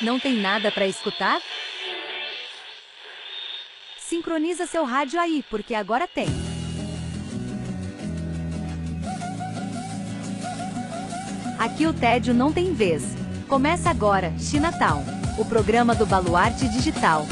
Não tem nada para escutar? Sincroniza seu rádio aí, porque agora tem. Aqui o tédio não tem vez. Começa agora, Chinatown, o programa do Baluarte Digital.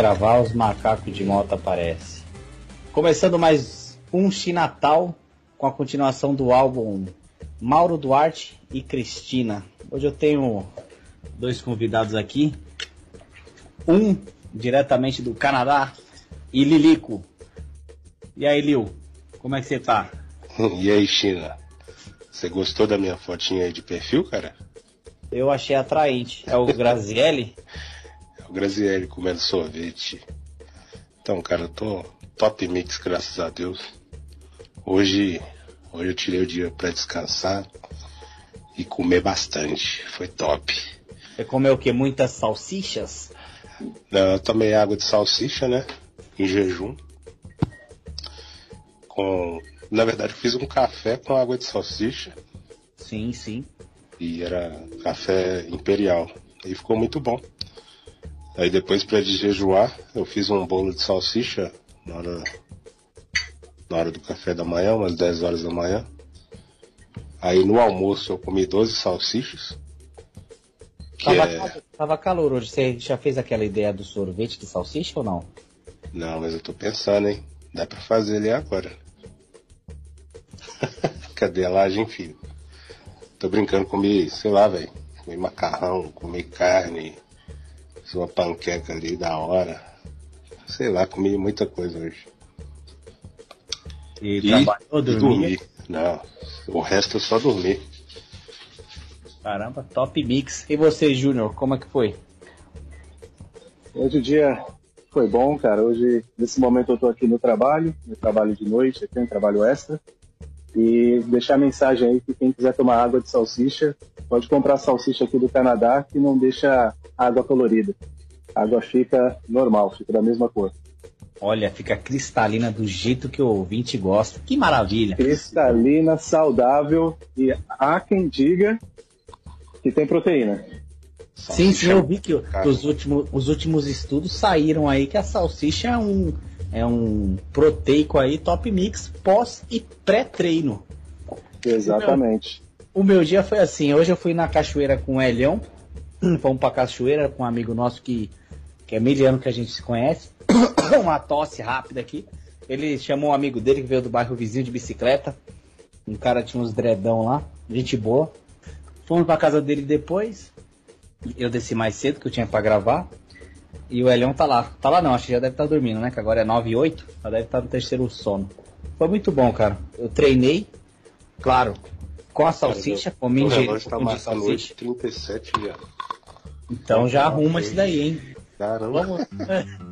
Gravar, os macacos de moto aparecem. Começando mais um Chinatal com a continuação do álbum Mauro Duarte e Cristina. Hoje eu tenho dois convidados aqui. Um diretamente do Canadá e Lilico. E aí, Lil, como é que você tá? E aí, China? Você gostou da minha fotinha aí de perfil, cara? Eu achei atraente. É o Grazielli? o Grazielli comendo sorvete. Então, cara, eu tô top mix, graças a Deus. Hoje, hoje eu tirei o dia para descansar e comer bastante. Foi top. Você comeu o que? Muitas salsichas? Não, eu tomei água de salsicha, né? Em jejum. Com, na verdade, eu fiz um café com água de salsicha. Sim, sim. E era café imperial. E ficou muito bom. Aí depois para jejuar, eu fiz um bolo de salsicha na hora, na hora do café da manhã, umas 10 horas da manhã. Aí no almoço eu comi 12 salsichas. Tava, é... tava calor hoje. Você já fez aquela ideia do sorvete de salsicha ou não? Não, mas eu tô pensando, hein? Dá pra fazer ele agora. Cadê a laje, enfim? Tô brincando, comi, sei lá, velho. Comi macarrão, comi carne, uma panqueca ali da hora. Sei lá, comi muita coisa hoje. E, e trabalhou, dormir? Não, o resto eu só dormi. Caramba, top mix. E você, Júnior, como é que foi? Hoje o dia foi bom, cara. Hoje, nesse momento, eu tô aqui no trabalho, no trabalho de noite, aqui um trabalho extra. E deixar a mensagem aí que quem quiser tomar água de salsicha, pode comprar salsicha aqui do Canadá, que não deixa água colorida. A água fica normal, fica da mesma cor. Olha, fica cristalina do jeito que o ouvinte gosta. Que maravilha! Cristalina, saudável e há quem diga que tem proteína. Sim, sim, eu vi que os últimos, os últimos estudos saíram aí que a salsicha é um, é um proteico aí top mix pós e pré-treino. Exatamente. O meu, dia foi assim, hoje eu fui na cachoeira com o Elião, fomos pra cachoeira com um amigo nosso que, que é miliano que a gente se conhece. Uma tosse rápida aqui. Ele chamou um amigo dele que veio do bairro vizinho de bicicleta. Um cara tinha uns dredão lá, gente boa. Fomos pra casa dele depois. Eu desci mais cedo que eu tinha para gravar. E o Elion tá lá. Tá lá não, acho que já deve estar tá dormindo, né? Que agora é 9 e 8. Já deve estar tá no terceiro sono. Foi muito bom, cara. Eu treinei, claro, com a salsicha, comi ingerindo tá um de salsicha. 37 já. Então já arruma isso daí, hein? Caramba.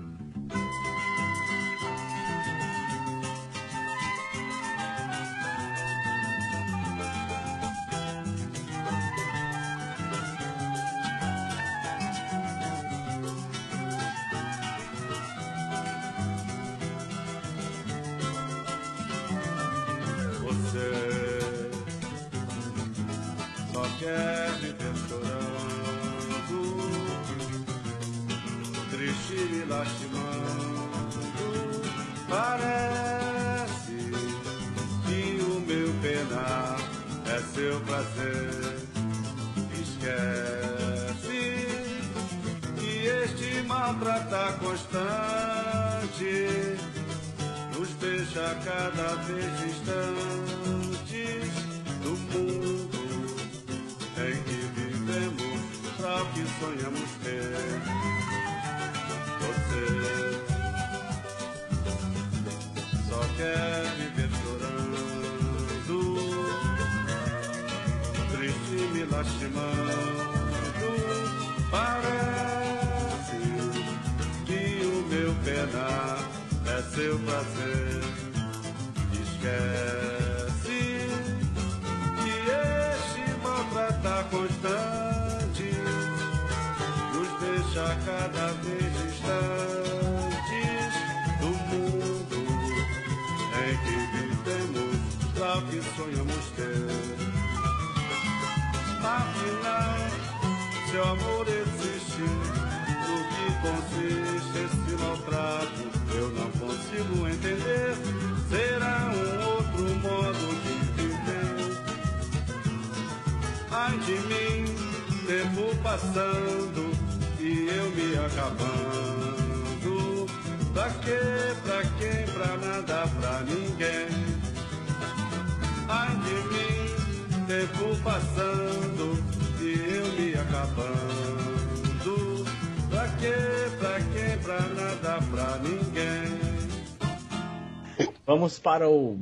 para o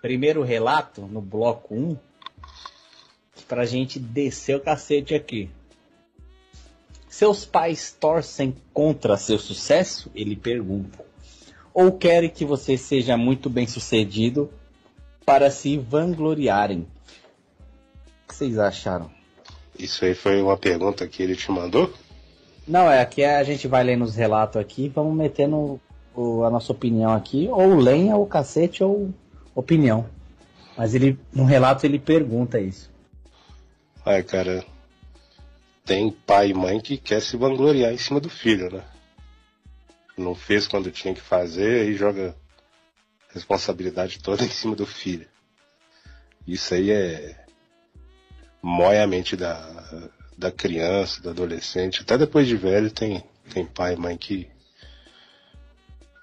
primeiro relato no bloco 1. Pra gente descer o cacete aqui. Seus pais torcem contra seu sucesso? Ele pergunta. Ou querem que você seja muito bem sucedido para se vangloriarem? O que vocês acharam? Isso aí foi uma pergunta que ele te mandou? Não, é aqui a gente vai lendo os relatos aqui, vamos metendo o, a nossa opinião aqui, ou lenha, ou cacete, ou opinião. Mas ele no relato ele pergunta isso. Ai, cara, tem pai e mãe que quer se vangloriar em cima do filho, né? Não fez quando tinha que fazer e joga responsabilidade toda em cima do filho. Isso aí é mói a mente da, da criança, do adolescente, até depois de velho tem, tem pai e mãe que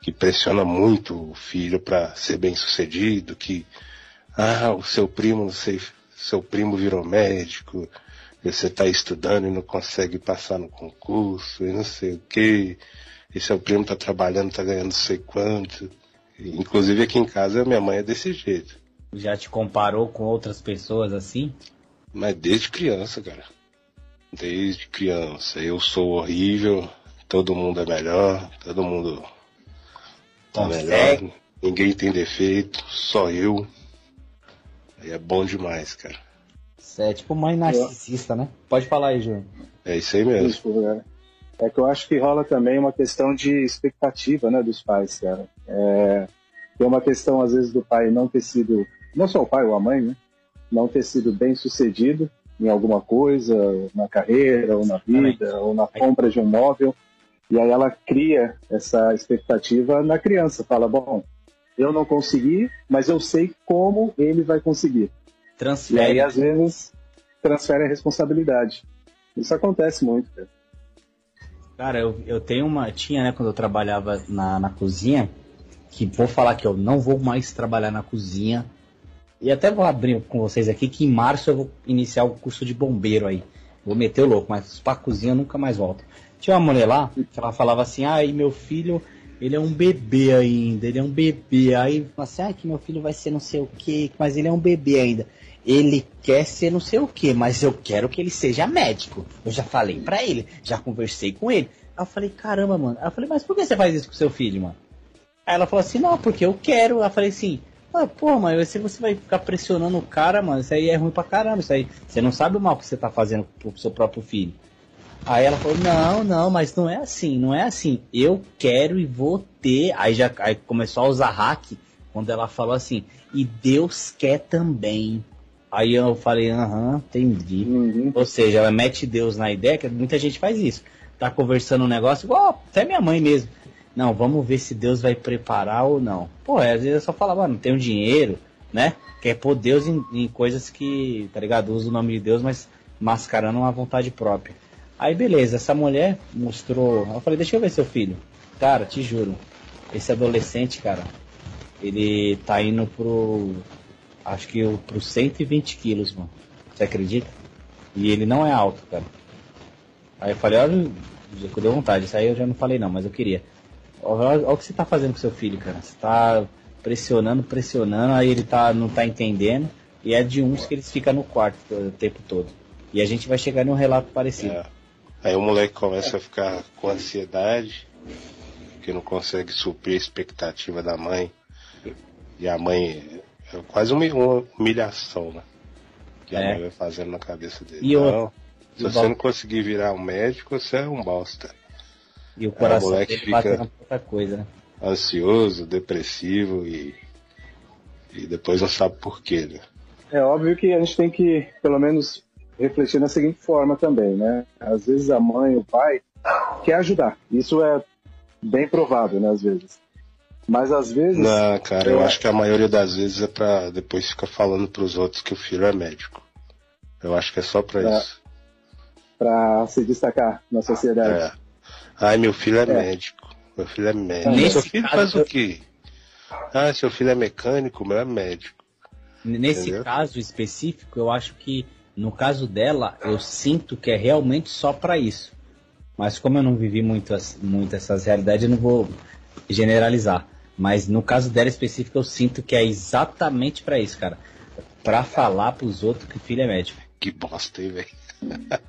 que pressiona muito o filho para ser bem sucedido, que ah, o seu primo, não sei, seu primo virou médico, você está estudando e não consegue passar no concurso e não sei o que. E seu primo está trabalhando, está ganhando não sei quanto. Inclusive aqui em casa minha mãe é desse jeito. Já te comparou com outras pessoas assim? Mas desde criança, cara. Desde criança. Eu sou horrível, todo mundo é melhor, todo mundo tá melhor. Ninguém tem defeito, só eu. Aí é bom demais, cara. Isso é tipo mãe narcisista, né? Pode falar aí, Júnior. É isso aí mesmo. Isso, né? É que eu acho que rola também uma questão de expectativa, né, dos pais, cara. É, tem uma questão, às vezes, do pai não ter sido, não só o pai ou a mãe, né, não ter sido bem sucedido em alguma coisa, na carreira, ou na vida, ou na compra de um móvel, e aí ela cria essa expectativa na criança, fala, bom, eu não consegui, mas eu sei como ele vai conseguir. Transfere. E aí, às vezes, transfere a responsabilidade. Isso acontece muito, cara. Cara, eu, eu tenho uma. Tinha, né, quando eu trabalhava na, na cozinha, que vou falar que eu não vou mais trabalhar na cozinha. E até vou abrir com vocês aqui que em março eu vou iniciar o curso de bombeiro aí. Vou meter o louco, mas pra cozinha eu nunca mais volto. Tinha uma mulher lá que ela falava assim, e meu filho, ele é um bebê ainda, ele é um bebê. Aí, assim, ah, que meu filho vai ser não sei o que, mas ele é um bebê ainda ele quer ser não sei o que, mas eu quero que ele seja médico. Eu já falei para ele, já conversei com ele. Aí eu falei, caramba, mano. Aí eu falei, mas por que você faz isso com seu filho, mano? Aí ela falou assim, não, porque eu quero. Aí eu falei assim, ah, pô, mas se você vai ficar pressionando o cara, mano, isso aí é ruim pra caramba. Isso aí, você não sabe o mal que você tá fazendo pro seu próprio filho. Aí ela falou, não, não, mas não é assim, não é assim. Eu quero e vou ter. Aí já aí começou a usar hack quando ela falou assim, e Deus quer também. Aí eu falei, aham, entendi. Uhum. Ou seja, ela mete Deus na ideia, que muita gente faz isso. Tá conversando um negócio, igual até minha mãe mesmo. Não, vamos ver se Deus vai preparar ou não. Pô, às vezes eu só falava, não tenho dinheiro, né? Quer pôr Deus em, em, coisas que, tá ligado? Usa o nome de Deus, mas mascarando uma vontade própria. Aí beleza, essa mulher mostrou. Eu falei, deixa eu ver seu filho. Cara, te juro, esse adolescente, cara, ele tá indo pro acho que eu, pro 120 quilos, mano. Você acredita? E ele não é alto, cara. Aí eu falei, olha, já deu vontade. Isso aí eu já não falei não, mas eu queria. Olha, olha o que você tá fazendo com seu filho, cara. Você tá pressionando, pressionando, aí ele tá, não tá entendendo. E é de uns que eles ficam no quarto o tempo todo. E a gente vai chegar num relato parecido. É. Aí o moleque começa a ficar com ansiedade, que não consegue suprir a expectativa da mãe. E a mãe é quase uma, humilhação, né? Que é. a mãe vai fazendo na cabeça dele. E não, se você não conseguir virar um médico, você é um bosta. E o coração Aí, o dele fica coisa, né? ansioso, depressivo e E depois não sabe por quê, né? É óbvio que a gente tem que, pelo menos, refletir da seguinte forma também, né? Às vezes a mãe, o pai quer ajudar. Isso é bem provável, né? Às vezes. Mas às vezes. Não, cara, eu acho que a maioria das vezes é pra depois ficar falando pros outros que o filho é médico. Eu acho que é só pra, Pra- isso. Pra se destacar na sociedade. É. Ai, meu filho é, É. médico. Meu filho é médico. Nesse seu filho caso, faz o quê? Ah, seu filho é mecânico, meu é médico. Nesse Entendeu? caso específico, eu acho que no caso dela, eu sinto que é realmente só pra isso. Mas como eu não vivi muito, muito essas realidades, eu não vou generalizar. Mas no caso dela específico, eu sinto que é exatamente pra isso, cara. Pra falar pros outros que o filho é médico. Que bosta, hein, velho?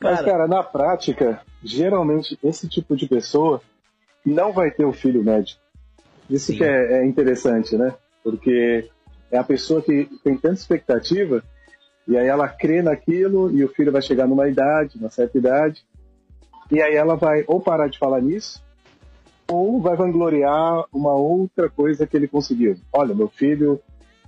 Mas, Cara, na prática, geralmente esse tipo de pessoa não vai ter o filho médico. Isso Sim. que é, é interessante, né? Porque é a pessoa que tem tanta expectativa e aí ela crê naquilo e o filho vai chegar numa idade, uma certa idade, e aí ela vai ou parar de falar nisso ou vai vangloriar uma outra coisa que ele conseguiu. Olha, meu filho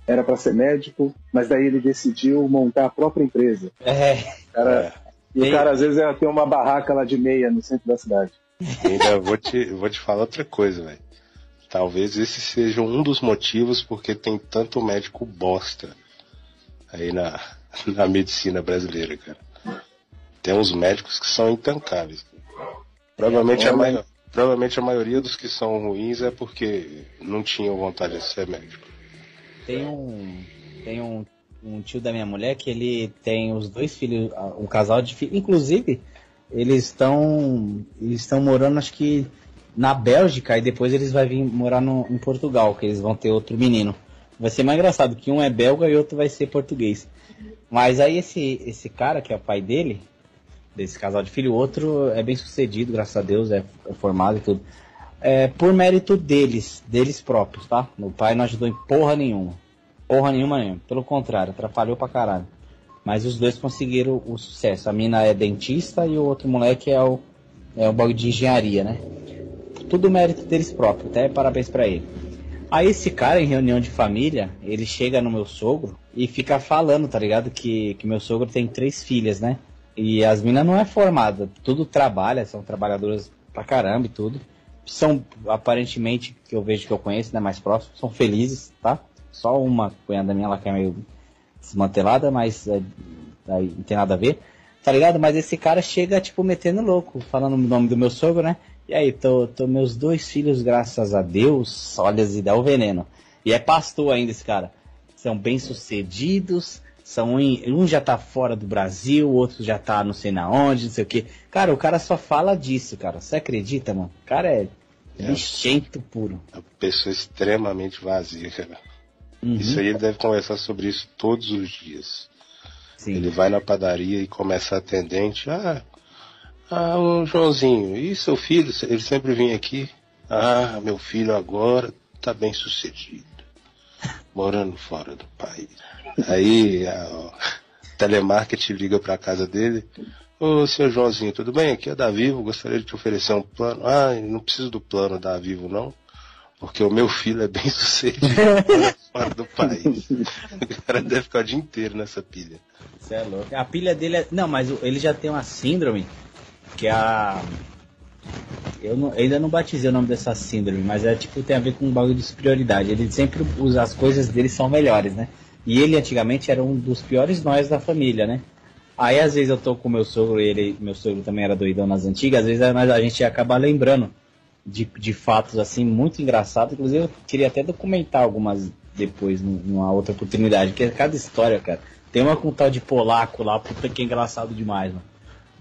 era para ser médico, mas daí ele decidiu montar a própria empresa. é, Cara, E Tem- o cara às vezes é, tem uma barraca lá de meia no centro da cidade. E ainda vou te, vou te falar outra coisa, velho. Talvez esse seja um dos motivos porque tem tanto médico bosta aí na, na medicina brasileira, cara. Tem uns médicos que são intancáveis. Provavelmente, É, a, mas- mai- provavelmente a maioria dos que são ruins é porque não tinham vontade de ser médico. tem um. Tem um, um tio da minha mulher que ele tem os dois filhos, um casal de filhos. Inclusive, eles estão. Eles estão morando, acho que na Bélgica, e depois eles vão vir morar no, em Portugal, que eles vão ter outro menino. Vai ser mais engraçado, que um é belga e outro vai ser português. Mas aí esse, esse cara, que é o pai dele, desse casal de filho, o outro é bem sucedido, graças a Deus, é, formado e tudo. É, por mérito deles, deles próprios, tá? O pai não ajudou em porra nenhuma. Porra nenhuma mesmo. Pelo contrário, atrapalhou pra caralho. Mas os dois conseguiram o sucesso. A mina é dentista e o outro moleque é o, é o bagulho de engenharia, né? Tudo mérito deles próprios, até parabéns pra ele. Aí esse cara, em reunião de família, ele chega no meu sogro e fica falando, tá ligado? Que, que meu sogro tem três filhas, né? E as minas não é formada, tudo trabalha, são trabalhadoras pra caramba e tudo. São, aparentemente, que eu vejo que eu conheço, né, mais próximo, são felizes, tá? Só uma cunhada minha, ela que é meio desmantelada, mas é, aí não tem nada a ver, tá ligado? Mas esse cara chega, tipo, metendo louco, falando o nome do meu sogro, né? E aí, tô, tô meus dois filhos, graças a Deus, olha, e dá o veneno. E é pastor ainda esse cara. São bem-sucedidos, são em- um já tá fora do Brasil, o outro já tá não sei na onde, não sei o que. Cara, o cara só fala disso, cara. Você acredita, mano? O cara é É. lixento puro. É uma pessoa extremamente vazia, cara. Uhum, Isso aí ele deve conversar sobre isso todos os dias. sim. Ele vai na padaria e começa a atendente. Ah, ah, o Joãozinho, e seu filho? Ele sempre vinha aqui. Ah, meu filho agora tá bem sucedido. Morando fora do país. Aí a, telemarketing liga pra casa dele. Ô, senhor Joãozinho, tudo bem? Aqui é da Vivo, gostaria de te oferecer um plano. Ah, não preciso do plano da Vivo, não. Porque o meu filho é bem sucedido fora do país. O cara deve ficar o dia inteiro nessa pilha. Você é louco. A pilha dele é. Não, mas ele já tem uma síndrome que é a. Eu não- ainda não batizei o nome dessa síndrome, mas é tipo, tem a ver com um bagulho de superioridade. Ele sempre usa as coisas dele são melhores, né? E ele antigamente era um dos piores nós da família, né? Aí às vezes eu tô com meu sogro ele, meu sogro também era doidão nas antigas, às vezes a, mas a gente acaba lembrando de, de fatos assim muito engraçados. Inclusive eu queria até documentar algumas depois num- numa outra oportunidade, porque cada história, cara. Tem uma com tal de polaco lá, puta que é engraçado demais, mano.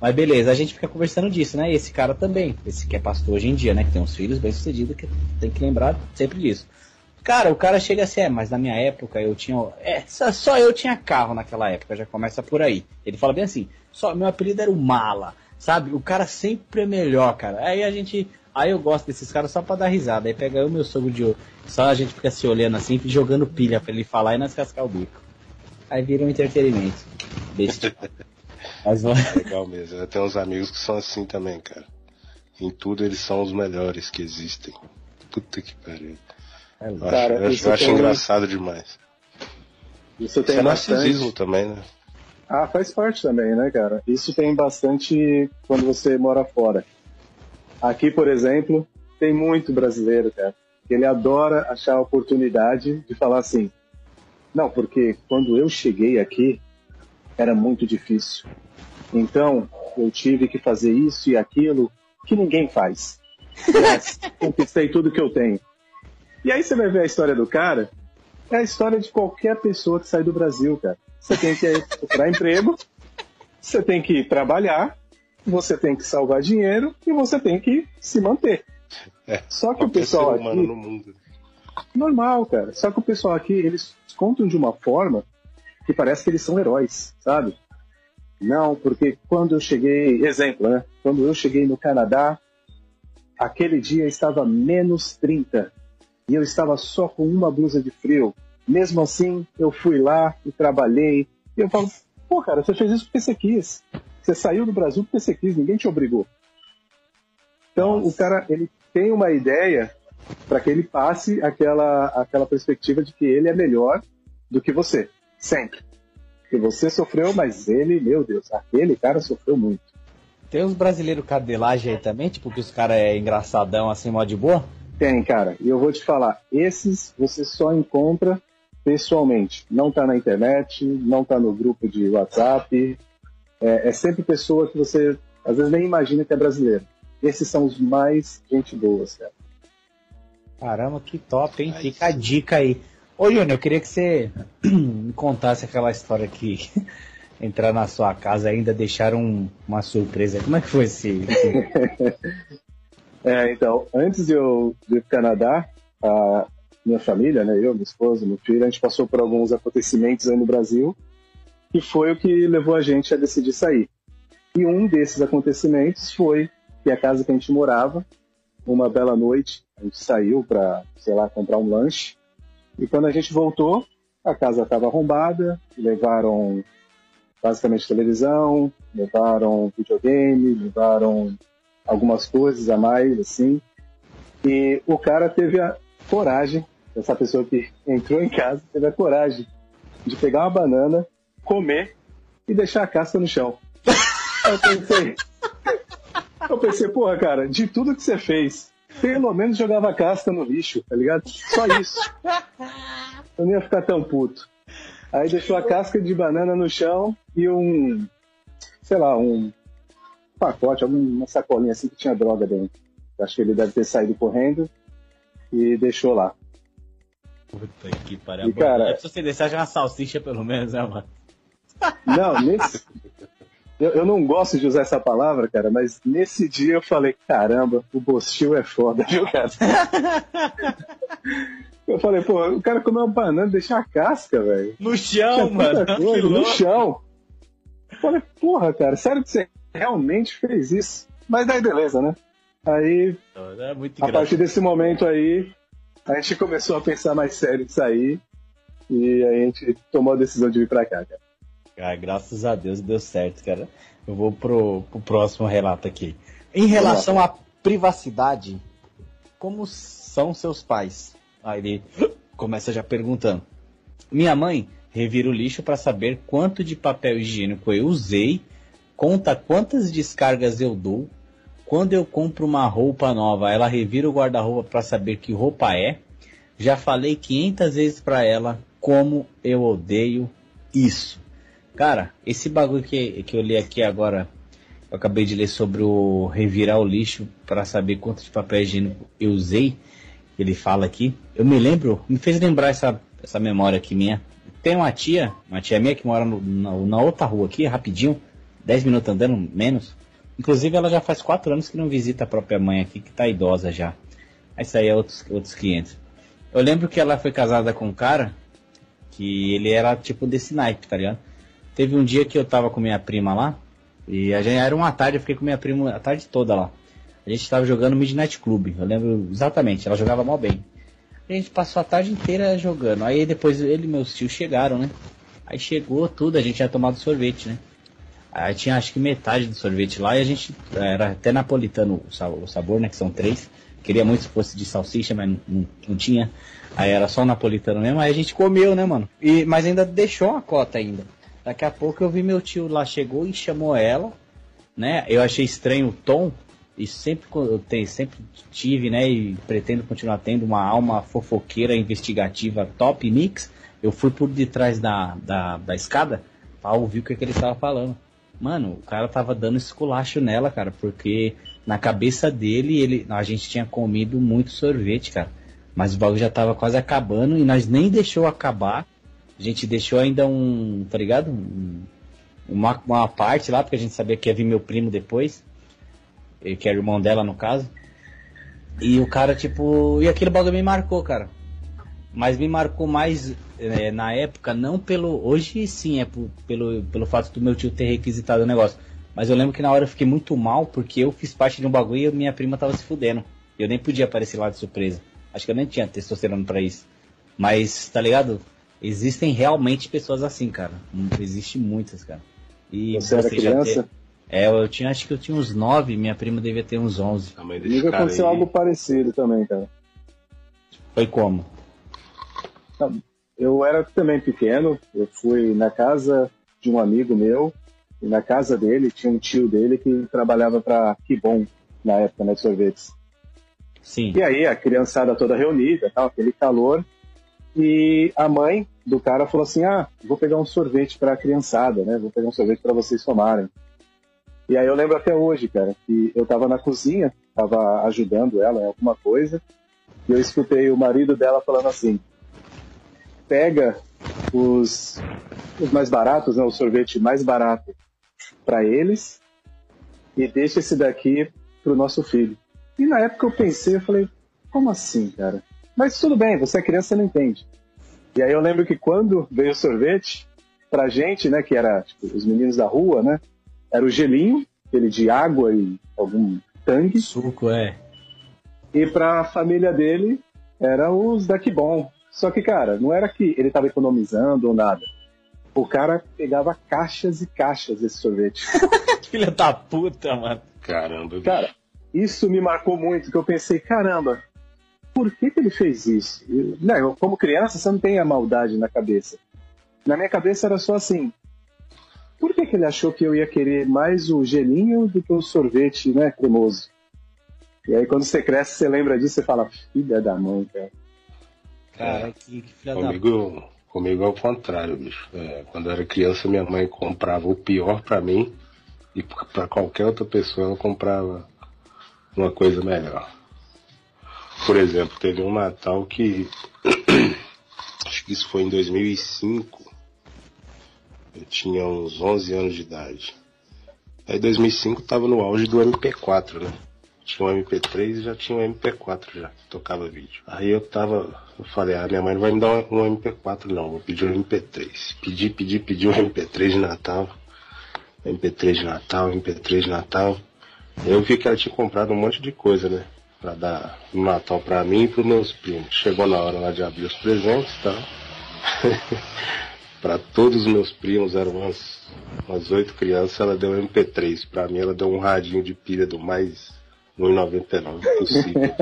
Mas beleza, a gente fica conversando disso, né? E esse cara também, esse que é pastor hoje em dia, né? Que tem uns filhos bem sucedidos, que tem que lembrar sempre disso. Cara, o cara chega assim, é, mas na minha época eu tinha. É, só, eu tinha carro naquela época, já começa por aí. Ele fala bem assim, só meu apelido era o Mala, sabe? O cara sempre é melhor, cara. Aí a gente. Aí eu gosto desses caras só pra dar risada. Aí pega eu meu sogro de ouro. Só a gente fica se olhando assim, jogando pilha pra ele falar e nós cascar o bico. Aí vira um entretenimento. Besta. Mas vamos. Legal mesmo. Eu tenho uns amigos que são assim também, cara. Em tudo eles são os melhores que existem. Puta que pariu. Eu Cara, acho, eu acho tem- engraçado demais. Isso Isso tem é bastante. narcisismo também, né? Ah, faz parte também, né, cara? Isso tem bastante quando você mora fora. Aqui, por exemplo, tem muito brasileiro, cara, ele adora achar a oportunidade de falar assim: não, porque quando eu cheguei aqui era muito difícil. Então, eu tive que fazer isso e aquilo que ninguém faz. Yes, conquistei tudo que eu tenho. E aí você vai ver a história do cara, é a história de qualquer pessoa que sai do Brasil, cara. Você tem que procurar emprego, você tem que trabalhar, você tem que salvar dinheiro e você tem que se manter. É, Só que o pessoal aqui, no mundo. normal, cara. Só que o pessoal aqui, eles contam de uma forma que parece que eles são heróis, sabe? Não, porque quando eu cheguei, exemplo, né? Quando eu cheguei no Canadá, aquele dia estava menos 30 e eu estava só com uma blusa de frio. Mesmo assim, eu fui lá e trabalhei. E eu falo, pô, cara, você fez isso porque você quis. Você saiu do Brasil porque você quis, ninguém te obrigou. Então, Nossa. o cara, ele tem uma ideia para que ele passe aquela, aquela perspectiva de que ele é melhor do que você, sempre. Que você sofreu, mas ele, meu Deus, aquele cara sofreu muito. Tem uns brasileiros cadelagem aí também, tipo que os caras é engraçadão assim, mó de boa? Tem, cara. E eu vou te falar, esses você só encontra pessoalmente. Não tá na internet, não tá no grupo de WhatsApp. É, é sempre pessoa que você às vezes nem imagina que é brasileiro. Esses são os mais gente boas, cara. Caramba, que top, hein? Fica a dica aí. Ô, Júnior, eu queria que você me contasse aquela história que entrar na sua casa ainda deixaram um- uma surpresa. Como é que foi esse? É, então, antes de eu ir pro Canadá, a minha família, né, eu, minha esposa, meu filho, a gente passou por alguns acontecimentos aí no Brasil, que foi o que levou a gente a decidir sair. E um desses acontecimentos foi que a casa que a gente morava, uma bela noite, a gente saiu para, sei lá, comprar um lanche, e quando a gente voltou, a casa estava arrombada, levaram basicamente televisão, levaram videogame, levaram algumas coisas a mais, assim. E o cara teve a coragem, essa pessoa que entrou em casa, teve a coragem de pegar uma banana, comer e deixar a casca no chão. Eu pensei, eu pensei, porra, cara, de tudo que você fez, pelo menos jogava a casca no lixo, tá ligado? Só isso. Eu não ia ficar tão puto. Aí deixou a casca de banana no chão e um, sei lá, um pacote, alguma sacolinha assim que tinha droga dentro. Acho que ele deve ter saído correndo e deixou lá. Puta que pariu. E, cara- É pra você deixar já uma salsicha pelo menos, né, mano? Não, nesse. Eu, eu não gosto de usar essa palavra, cara, mas nesse dia eu falei, caramba, o Bostil é foda, viu, cara? Eu falei, pô, o cara comeu uma banana e deixou a casca, velho. No chão, mano. coisa no chão. Eu falei, porra, cara, sério que você realmente fez isso? Mas daí beleza, né? Aí, É a partir desse momento aí, a gente começou a pensar mais sério de sair. E aí a gente tomou a decisão de vir pra cá, cara. Graças a Deus deu certo, cara. Eu vou pro, pro próximo relato aqui. Em relação à privacidade, como são seus pais? Aí ele começa já perguntando. Minha mãe revira o lixo para saber quanto de papel higiênico eu usei, conta quantas descargas eu dou. Quando eu compro uma roupa nova, ela revira o guarda-roupa para saber que roupa é. Já falei 500 vezes para ela como eu odeio isso. Cara, esse bagulho que, que eu li aqui agora, eu acabei de ler sobre o revirar o lixo para saber quanto de papel higiênico eu usei. Ele fala aqui. Eu me lembro, me fez lembrar essa, essa memória aqui minha. Tem uma tia, uma tia minha que mora no- na, na outra rua aqui, rapidinho, 10 minutos andando, menos. Inclusive ela já faz 4 anos que não visita a própria mãe aqui, que tá idosa já. Isso aí é outros, outros 500. Eu lembro que ela foi casada com um cara que ele era tipo desse naipe, tá ligado? Teve um dia que eu tava com minha prima lá, e a gente era uma tarde, eu fiquei com minha prima a tarde toda lá. A gente tava jogando Midnight Club, eu lembro exatamente, ela jogava mal bem. A gente passou a tarde inteira jogando. Aí depois ele e meus tios chegaram, né? Aí chegou tudo, a gente tinha tomado sorvete, né? Aí tinha acho que metade do sorvete lá e a gente era até napolitano o sa- o sabor, né? Que são três. Queria muito se fosse de salsicha, mas não, não- tinha. Aí era só napolitano mesmo, aí a gente comeu, né, mano? E, mas ainda deixou uma cota ainda. Daqui a pouco eu vi meu tio lá, chegou e chamou ela, né? Eu achei estranho o tom, e sempre eu tenho, sempre tive, né, e pretendo continuar tendo uma alma fofoqueira investigativa top mix. Eu fui por detrás da, da, da escada pra ouvir o que, que ele estava falando. Mano, o cara tava dando esculacho nela, cara, porque na cabeça dele, ele, a gente tinha comido muito sorvete, cara. Mas o bagulho já tava quase acabando e nós nem deixou acabar. A gente deixou ainda um, tá ligado? Um, uma, uma parte lá, porque a gente sabia que ia vir meu primo depois. Que era irmão dela, no caso. E o cara, tipo. E aquele bagulho me marcou, cara. Mas me marcou mais é, na época, não pelo. Hoje sim, é por, pelo, pelo fato do meu tio ter requisitado o negócio. Mas eu lembro que na hora eu fiquei muito mal porque eu fiz parte de um bagulho e minha prima tava se fudendo. Eu nem podia aparecer lá de surpresa. Acho que eu nem tinha testosterona para isso. Mas, tá ligado? Existem realmente pessoas assim, cara. Existem muitas, cara. E você, você era criança? Ter... É, eu tinha, acho que eu tinha uns 9, minha prima devia ter uns 11. Comigo aconteceu aí... algo parecido também, cara. Foi como? Eu era também pequeno, eu fui na casa de um amigo meu, e na casa dele tinha um tio dele que trabalhava para Kibon na época, né, de sorvetes. Sim. E aí a criançada toda reunida, tal, aquele calor, e a mãe do cara falou assim: "Ah, vou pegar um sorvete para a criançada, né? Vou pegar um sorvete para vocês tomarem". E aí eu lembro até hoje, cara, que eu tava na cozinha, tava ajudando ela em alguma coisa, e eu escutei o marido dela falando assim: pega os, os mais baratos, né, o sorvete mais barato para eles e deixa esse daqui pro nosso filho. E na época eu pensei, eu falei, como assim, cara? Mas tudo bem, você é criança, você não entende. E aí eu lembro que quando veio o sorvete, pra gente, né, que era tipo, os meninos da rua, né, era o gelinho, aquele de água e algum tangue. Suco, é. E pra família dele, era os daqui bom. Só que, cara, não era que ele tava economizando ou nada. O cara pegava caixas e caixas desse sorvete. Filha da puta, mano. Caramba. Cara, isso me marcou muito, que eu pensei, caramba, por que, que ele fez isso? Eu, não, como criança, você não tem a maldade na cabeça. Na minha cabeça era só assim, por que, que ele achou que eu ia querer mais o gelinho do que o sorvete né, cremoso? E aí quando você cresce, você lembra disso, você fala, filha da mãe, cara. Cara, que, que filha comigo, da Comigo é o contrário, bicho. É, quando eu era criança, minha mãe comprava o pior para mim e para qualquer outra pessoa ela comprava uma coisa melhor. Por exemplo, teve um Natal que acho que isso foi em 2005. Eu tinha uns 11 anos de idade. Aí 2005 tava no auge do MP4, né? Tinha um MP3 e já tinha um MP4 já, tocava vídeo. Aí eu tava, eu falei, ah, minha mãe não vai me dar um MP4 não, vou pedir um MP3. Pedi, pedi, pedi um MP3 de Natal. MP3 de Natal, MP3 de Natal. Eu vi que ela tinha comprado um monte de coisa, né? Pra dar no Natal pra mim e pros meus primos. Chegou na hora lá de abrir os presentes tal. pra todos os meus primos, eram umas, umas oito crianças, ela deu um MP3. Pra mim ela deu um radinho de pilha do mais 1,99, impossível.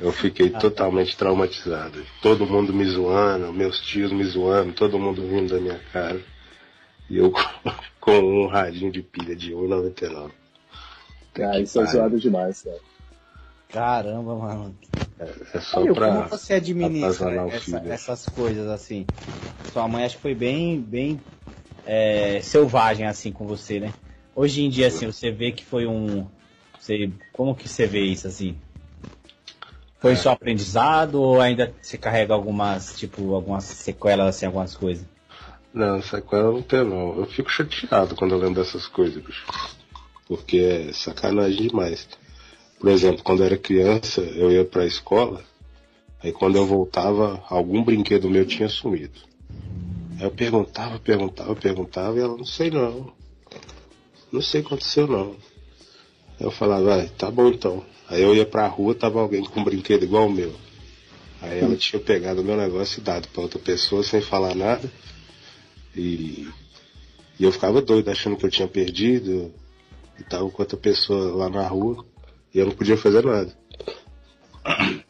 eu fiquei totalmente traumatizado. Todo mundo me zoando, meus tios me zoando, todo mundo rindo da minha cara. E eu com um radinho de pilha de 1,99. Cara, isso é zoado demais, cara. Caramba, mano. É, é só Aí, pra como você administra essa, essas coisas assim? Sua mãe acho que foi bem, bem é, selvagem assim com você, né? Hoje em dia, assim, você vê que foi um, você, como que você vê isso assim? Foi é. só aprendizado ou ainda você carrega algumas, tipo, algumas sequelas, assim, algumas coisas? Não, sequela não tem não. Eu fico chateado quando eu lembro dessas coisas, bicho. Porque é sacanagem demais. Por exemplo, quando eu era criança, eu ia pra escola, aí quando eu voltava, algum brinquedo meu tinha sumido. Aí eu perguntava, perguntava, perguntava, e ela, não sei não. Não sei o que aconteceu não. Eu falava, ah, tá bom então. Aí eu ia pra rua, tava alguém com um brinquedo igual o meu. Aí ela tinha pegado o meu negócio e dado pra outra pessoa sem falar nada. E, e eu ficava doido, achando que eu tinha perdido. E tava com outra pessoa lá na rua. E eu não podia fazer nada.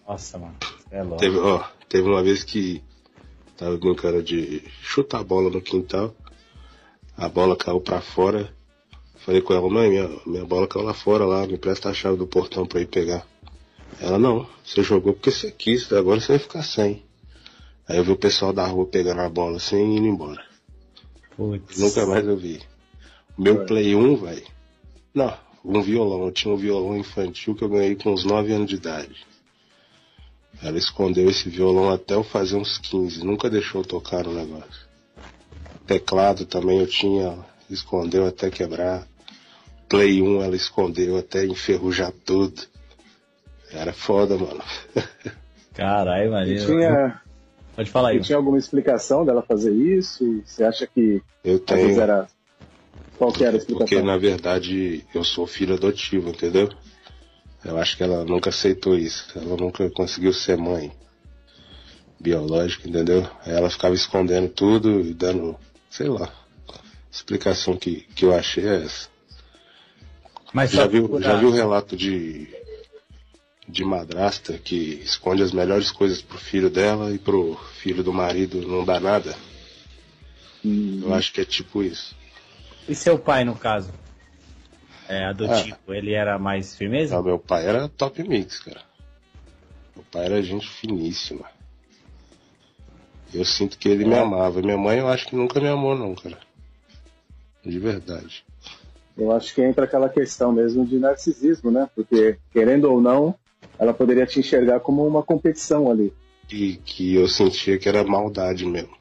Nossa, mano. É lógico. Teve, ó, teve uma vez que tava brincando de chutar a bola no quintal. A bola caiu pra fora. Falei com ela, mãe, minha, minha bola caiu lá fora lá, me presta a chave do portão pra ir pegar. Ela, não, você jogou porque você quis, agora você vai ficar sem. Aí eu vi o pessoal da rua pegando a bola assim e indo embora. Putz. Nunca mais eu vi. Meu. Play 1, velho. Não, um violão. Eu tinha um violão infantil que eu ganhei com uns 9 anos de idade. Ela escondeu esse violão até eu fazer uns 15. Nunca deixou eu tocar no negócio. Teclado também eu tinha, escondeu até quebrar. Play 1 ela escondeu até enferrujar tudo. Era foda, mano. Caralho, imagina. tinha, Pode falar aí. e tinha alguma explicação dela fazer isso? Você acha que Eu às vezes tenho. era. Qual que era a Porque explicação? na verdade eu sou filho adotivo, entendeu? Eu acho que ela nunca aceitou isso. Ela nunca conseguiu ser mãe biológica, entendeu? Aí ela ficava escondendo tudo e dando, sei lá. A explicação que, que eu achei é essa. Mas Já viu, já viu o relato de, de madrasta que esconde as melhores coisas pro filho dela e pro filho do marido não dá nada? Hum, Eu acho que é tipo isso. E seu pai, no caso? É adotivo, ele era mais firmeza? Ah, meu pai era top mix, cara. Meu pai era gente finíssima. Eu sinto que ele me amava. Minha mãe eu acho que nunca me amou não, cara. De verdade. Eu acho que entra aquela questão mesmo de narcisismo, né? Porque, querendo ou não, ela poderia te enxergar como uma competição ali. E que eu sentia que era maldade mesmo.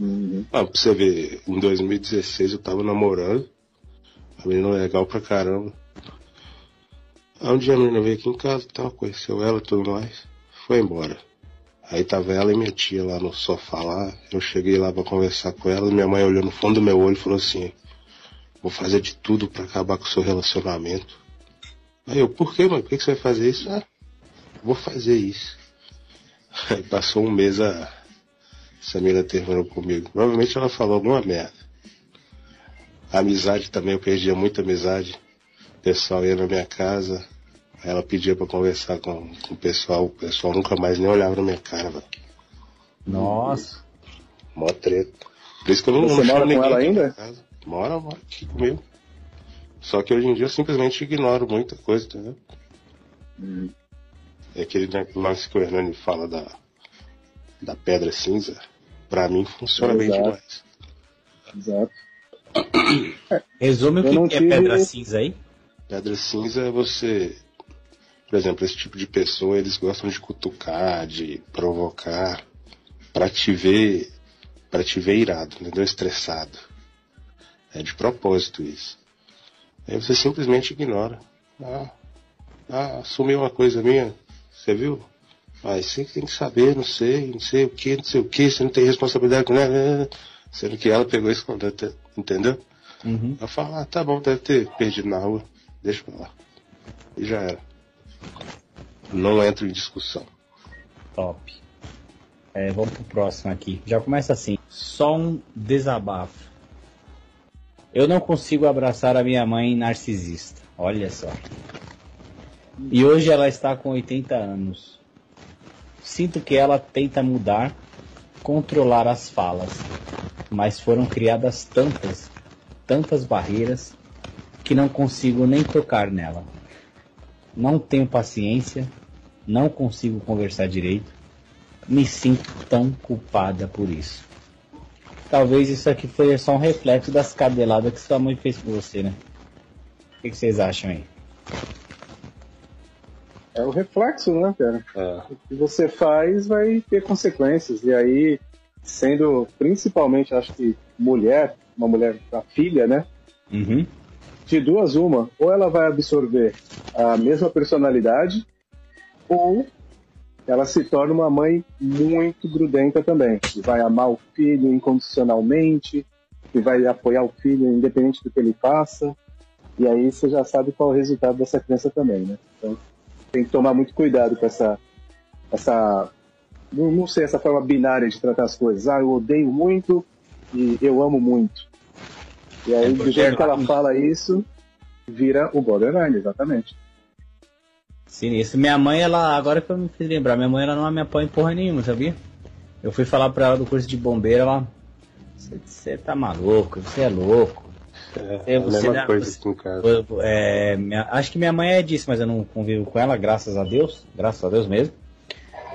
Uhum. Ah, pra você ver, em 2016 eu tava namorando. A menina legal pra caramba. Aí um dia a menina veio aqui em casa e tal, conheceu ela e tudo mais. Foi embora. Aí tava ela e minha tia lá no sofá lá. Eu cheguei lá pra conversar com ela e minha mãe olhou no fundo do meu olho e falou assim: Vou fazer de tudo pra acabar com o seu relacionamento. Aí eu, por que, mãe? Por que que você vai fazer isso? Ah, vou fazer isso. Aí passou um mês a. Essa menina terminou comigo. Provavelmente ela falou alguma merda. A amizade também, eu perdia muita amizade. O pessoal ia na minha casa, ela pedia pra conversar com, com o pessoal, o pessoal nunca mais nem olhava na minha cara, velho. Nossa. Mó treta. Por isso que eu não, Você não mora com ela ainda? casa. Mora, mora aqui comigo. Só que hoje em dia eu simplesmente ignoro muita coisa, entendeu? Uhum. É aquele lance que o Hernani fala da, da pedra cinza. Pra mim funciona bem Exato. demais. Exato. Resume o Eu que, é tive- pedra cinza aí? Pedra cinza é você. Por exemplo, esse tipo de pessoa, eles gostam de cutucar, de provocar, pra te ver. para te ver irado, entendeu? Estressado. É de propósito isso. Aí você simplesmente ignora. Ah, ah sumiu uma coisa minha, você viu? Ah, você que tem que saber, não sei, não sei o que, não sei o que, você não tem responsabilidade com ela. Sendo que ela pegou isso quando entendeu? Uhum. Eu falo, ah, tá bom, deve ter perdido na rua. Deixa pra lá. E já era. Não entro em discussão. Top. É, vamos pro próximo aqui. Já começa assim. Só um desabafo. Eu não consigo abraçar a minha mãe narcisista. Olha só. E hoje ela está com 80 anos. Sinto que ela tenta mudar, controlar as falas, mas foram criadas tantas, tantas barreiras que não consigo nem tocar nela. Não tenho paciência, não consigo conversar direito, me sinto tão culpada por isso. Talvez isso aqui foi só um reflexo das cadeladas que sua mãe fez com você, né? O que, vocês acham aí? É o reflexo, né, cara? É, O que você faz vai ter consequências. E aí, sendo principalmente, acho que mulher, uma mulher, a filha, né? Uhum. De duas, uma. Ou ela vai absorver a mesma personalidade, ou ela se torna uma mãe muito grudenta também. Que vai amar o filho incondicionalmente, que vai apoiar o filho independente do que ele faça. E aí você já sabe qual é o resultado dessa criança também, né? Então tem que tomar muito cuidado com essa. essa não, não sei, essa forma binária de tratar as coisas. Ah, eu odeio muito e eu amo muito. E aí, É do jeito que ela fala isso, vira o borderline, exatamente. Sinistro. Minha mãe, ela, agora que eu me fiz lembrar, minha mãe ela não me apoia em porra nenhuma, sabia? Eu fui falar pra ela do curso de bombeiro, ela. Você tá maluco, você é louco. É, a você mesma dá- coisa aqui em casa. É, minha- acho que minha mãe é disso, mas eu não convivo com ela, graças a Deus. Graças a Deus mesmo.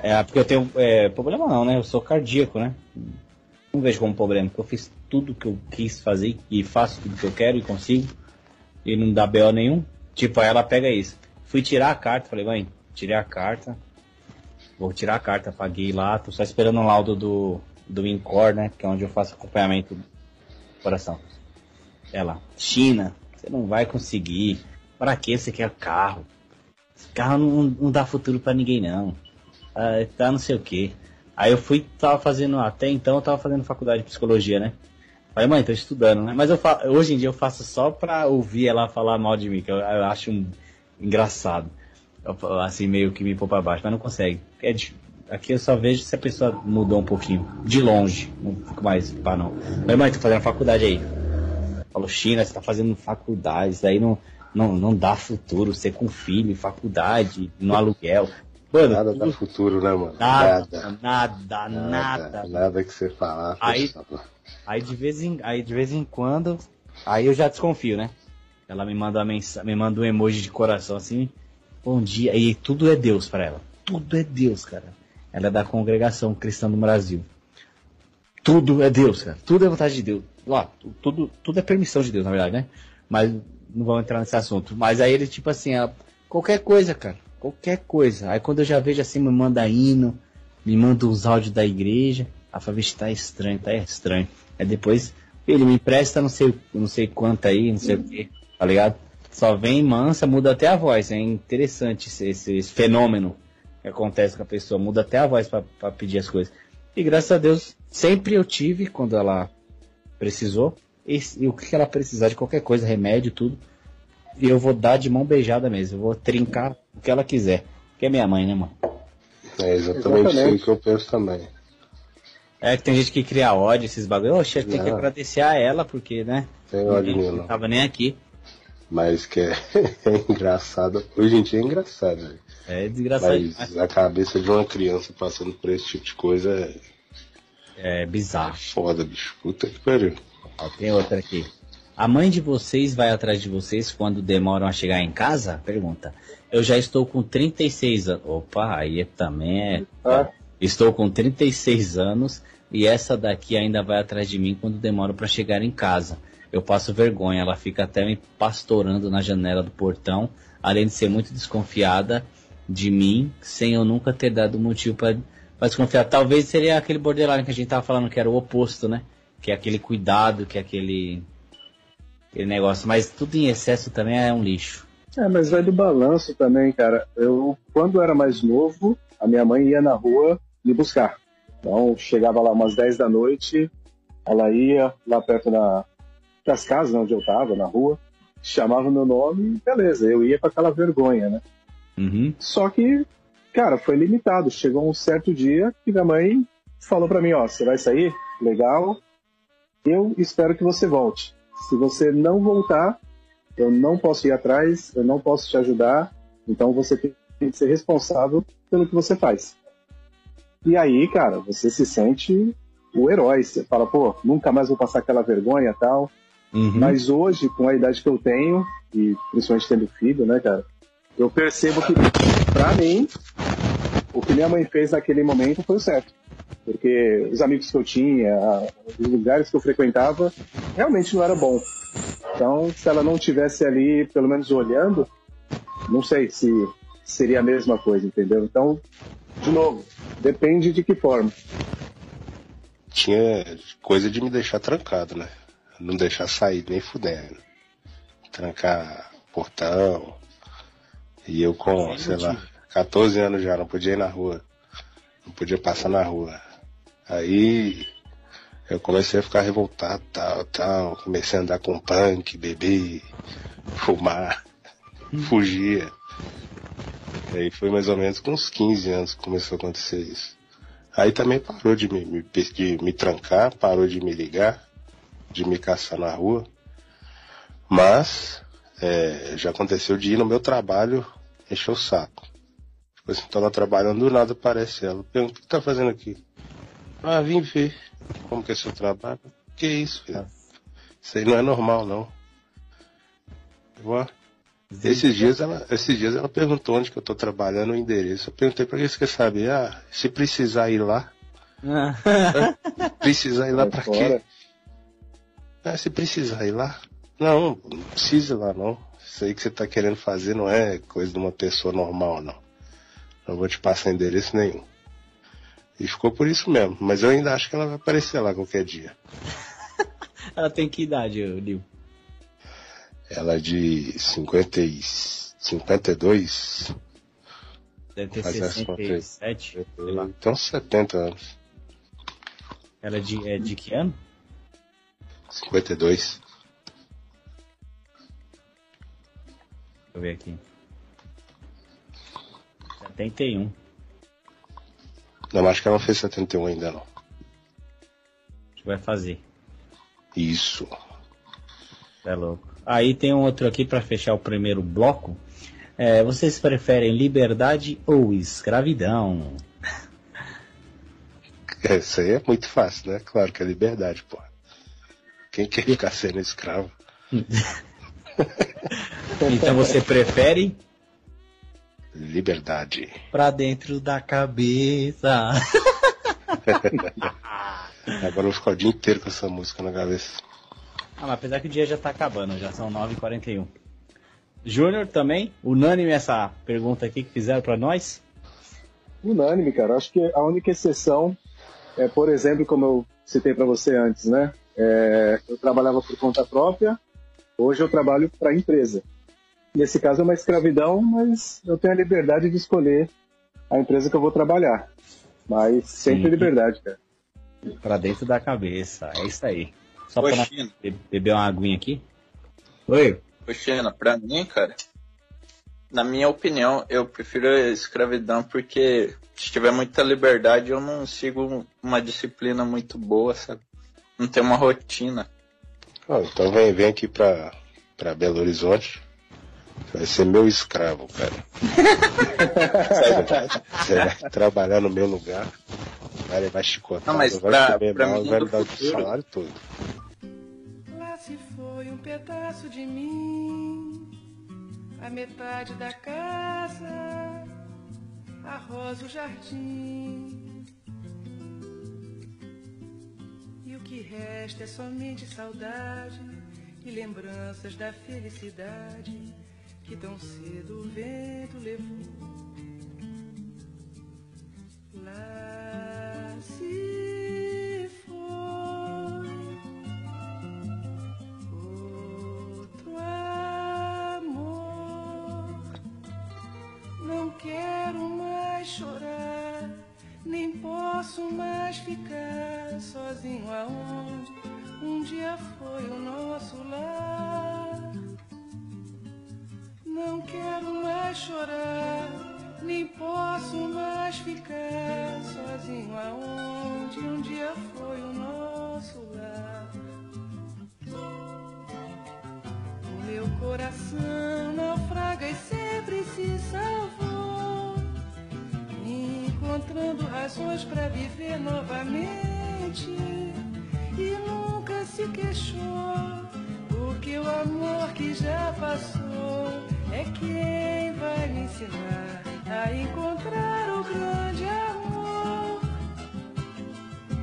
É, porque eu tenho. É, problema não, né? Eu sou cardíaco, né? Não vejo como problema, porque eu fiz tudo que eu quis fazer e faço tudo que eu quero e consigo. E não dá BO nenhum. Tipo, aí ela pega isso. Fui tirar a carta, falei, mãe, tirei a carta. Vou tirar a carta, paguei lá, tô só esperando o laudo do, do INCOR, né? Que é onde eu faço acompanhamento do coração. Ela, China, você não vai conseguir. Pra que você quer carro? Esse carro não, não dá futuro pra ninguém não. Ah, tá não sei o que. Aí eu fui, tava fazendo, até então eu tava fazendo faculdade de psicologia, né? Falei, mãe, tô estudando, né? Mas eu fa- hoje em dia eu faço só pra ouvir ela falar mal de mim, que eu, eu acho um- engraçado. Eu- assim, meio que me pôr pra baixo, mas não consegue. É de- aqui eu só vejo se a pessoa mudou um pouquinho. De longe. Não fico mais pá, não. Falei, mãe, tô fazendo faculdade aí. Falou, China, você tá fazendo faculdade, isso aí não, não, não dá futuro, você com filho, faculdade, no aluguel. Mano, Nada tudo- dá futuro, né, mano? nada, Nada. nada, nada, Nada que você falar. Aí-. Aí de vez em, aí de vez em quando, aí eu já desconfio, né? Ela me manda uma mensagem, me manda um emoji de coração assim, bom dia, e tudo é Deus pra ela. Tudo é Deus, cara. Ela é da congregação cristã do Brasil. Tudo é Deus, cara. Tudo é vontade de Deus. Lá, tu- tudo, tudo é permissão de Deus, na verdade, né? Mas não vamos entrar nesse assunto. Mas aí ele, tipo assim, qualquer coisa, cara. Qualquer coisa. Aí quando eu já vejo assim, me manda hino, me manda os áudios da igreja. Fala, vixe, tá estranho, tá estranho. Aí depois, ele me empresta não sei, não sei quanto aí, não sei o que, tá ligado? Só vem mansa, muda até a voz. É interessante esse, esse- esse fenômeno que acontece com a pessoa. Muda até a voz pra pedir as coisas. E graças a Deus, sempre eu tive quando ela precisou. E, e o que ela precisar de qualquer coisa, remédio, tudo. E eu vou dar de mão beijada mesmo. Eu vou trincar o que ela quiser. Que é minha mãe, né, mano? É exatamente, Exatamente. isso que eu penso também. É que tem gente que cria ódio, esses bagulho. Oxe, tem que Não. agradecer a ela, porque, né? Tem ódio nenhum, não. tava nem aqui. Mas que é, é engraçado. Hoje em dia é engraçado, velho. É desgraçado. Mas a cabeça de uma criança passando por esse tipo de coisa é É bizarro. foda, bicho. Puta que pariu. Tem outra aqui. A mãe de vocês vai atrás de vocês quando demoram a chegar em casa? Pergunta. Eu já estou com 36 anos. Opa, aí também é. Ah. Estou com 36 anos e essa daqui ainda vai atrás de mim quando demoro para chegar em casa. Eu passo vergonha, ela fica até me pastorando na janela do portão, além de ser muito desconfiada de mim, sem eu nunca ter dado motivo para desconfiar. Talvez seria aquele borderline que a gente tava falando que era o oposto, né? Que é aquele cuidado, que é aquele, aquele negócio. Mas tudo em excesso também é um lixo. É, mas vai do balanço também, cara. Eu, quando era mais novo, a minha mãe ia na rua me buscar. Então, chegava lá umas 10 da noite, ela ia lá perto da, das casas onde eu tava, na rua, chamava meu nome e beleza, eu ia com aquela vergonha, né? Uhum. Só que, cara, foi limitado. Chegou um certo dia que minha mãe falou pra mim, ó, você vai sair? Legal. Eu espero que você volte. Se você não voltar, eu não posso ir atrás, eu não posso te ajudar. Então você tem que ser responsável pelo que você faz. E aí, cara, você se sente o herói. Você fala, pô, nunca mais vou passar aquela vergonha e tal. Uhum. Mas hoje, com a idade que eu tenho, e principalmente tendo filho, né, cara, eu percebo que, pra mim, o que minha mãe fez naquele momento foi o certo. Porque os amigos que eu tinha, os lugares que eu frequentava, realmente não era bom. Então, se ela não tivesse ali, pelo menos olhando, não sei se seria a mesma coisa, entendeu? Então, de novo, depende de que forma. Tinha coisa de me deixar trancado, né? Não deixar sair nem fudendo. Trancar portão. E eu com, sei lá, 14 anos já, não podia ir na rua. Não podia passar na rua. Aí eu comecei a ficar revoltado, tal, tal. Comecei a andar com punk, beber, fumar, fugia. Aí foi mais ou menos com uns 15 anos que começou a acontecer isso. Aí também parou de me, me, de me trancar, parou de me ligar, de me caçar na rua. Mas é, já aconteceu de ir no meu trabalho encher o saco. Assim, tô lá trabalhando, do nada aparece ela. Pergunta, o que tá fazendo aqui? Ah, vim ver como que é seu trabalho. Que isso, filho? Isso aí não é normal, não. Ó, esses dias ela, esses dias ela perguntou onde que eu tô trabalhando, o endereço. Eu perguntei pra que você quer saber? Ah, se precisar ir lá. precisar ir lá Sai pra fora. quê? Ah, se precisar ir lá. Não, não precisa ir lá não. Isso aí que você tá querendo fazer não é coisa de uma pessoa normal, não. Não vou te passar endereço nenhum. E ficou por isso mesmo. Mas eu ainda acho que ela vai aparecer lá qualquer dia. Ela tem que idade, Lil? Ela é de 50 e 52. Deve ter Faz essa conta aí. 67. sei lá. Então 70 anos. Ela é de, é de que ano? 52. Deixa eu ver aqui. 71. Não, acho que ela não fez 71 ainda não. Acho que vai fazer. Isso. É louco. Aí tem um outro aqui para fechar o primeiro bloco. É, vocês preferem liberdade ou escravidão? Isso aí é muito fácil, né? Claro que é liberdade, pô. Quem quer ficar sendo escravo? Então você prefere Liberdade. pra dentro da cabeça. Agora eu vou ficar o dia inteiro com essa música na cabeça. Ah, mas apesar que o dia já tá acabando, já são 9h41. Júnior também, unânime essa pergunta aqui que fizeram pra nós. Unânime, cara. Acho que a única exceção é, por exemplo, como eu citei para você antes, né? É, eu trabalhava por conta própria, hoje eu trabalho para a empresa. Nesse caso é uma escravidão, mas eu tenho a liberdade de escolher a empresa que eu vou trabalhar. Mas sempre Sim. liberdade, cara. Pra dentro da cabeça, é isso aí. Só Ô, pra China, be- beber uma aguinha aqui. Oi. ô, China, pra mim, cara, na minha opinião, eu prefiro a escravidão porque se tiver muita liberdade, eu não sigo uma disciplina muito boa, sabe? Não tenho uma rotina. Ó, então vem, vem aqui pra, pra Belo Horizonte. Você vai ser meu escravo, cara. Você vai, você vai trabalhar no meu lugar. Vai levar chicotado, Não, mas vai pra- comer pra mal, vai me dar o salário todo. Lá se foi um pedaço de mim, a metade da casa, a rosa, o jardim. E o que resta é somente saudade e lembranças da felicidade que tão cedo o vento levou. Lá se foi outro amor. Não quero mais chorar, nem posso mais ficar sozinho aonde um dia foi o nosso lar. Não quero mais chorar, nem posso mais ficar sozinho aonde um dia foi o nosso lar. O meu coração naufraga e sempre se salvou, encontrando razões para viver novamente e nunca se queixou, porque o amor que já passou é quem vai me ensinar a encontrar o grande amor.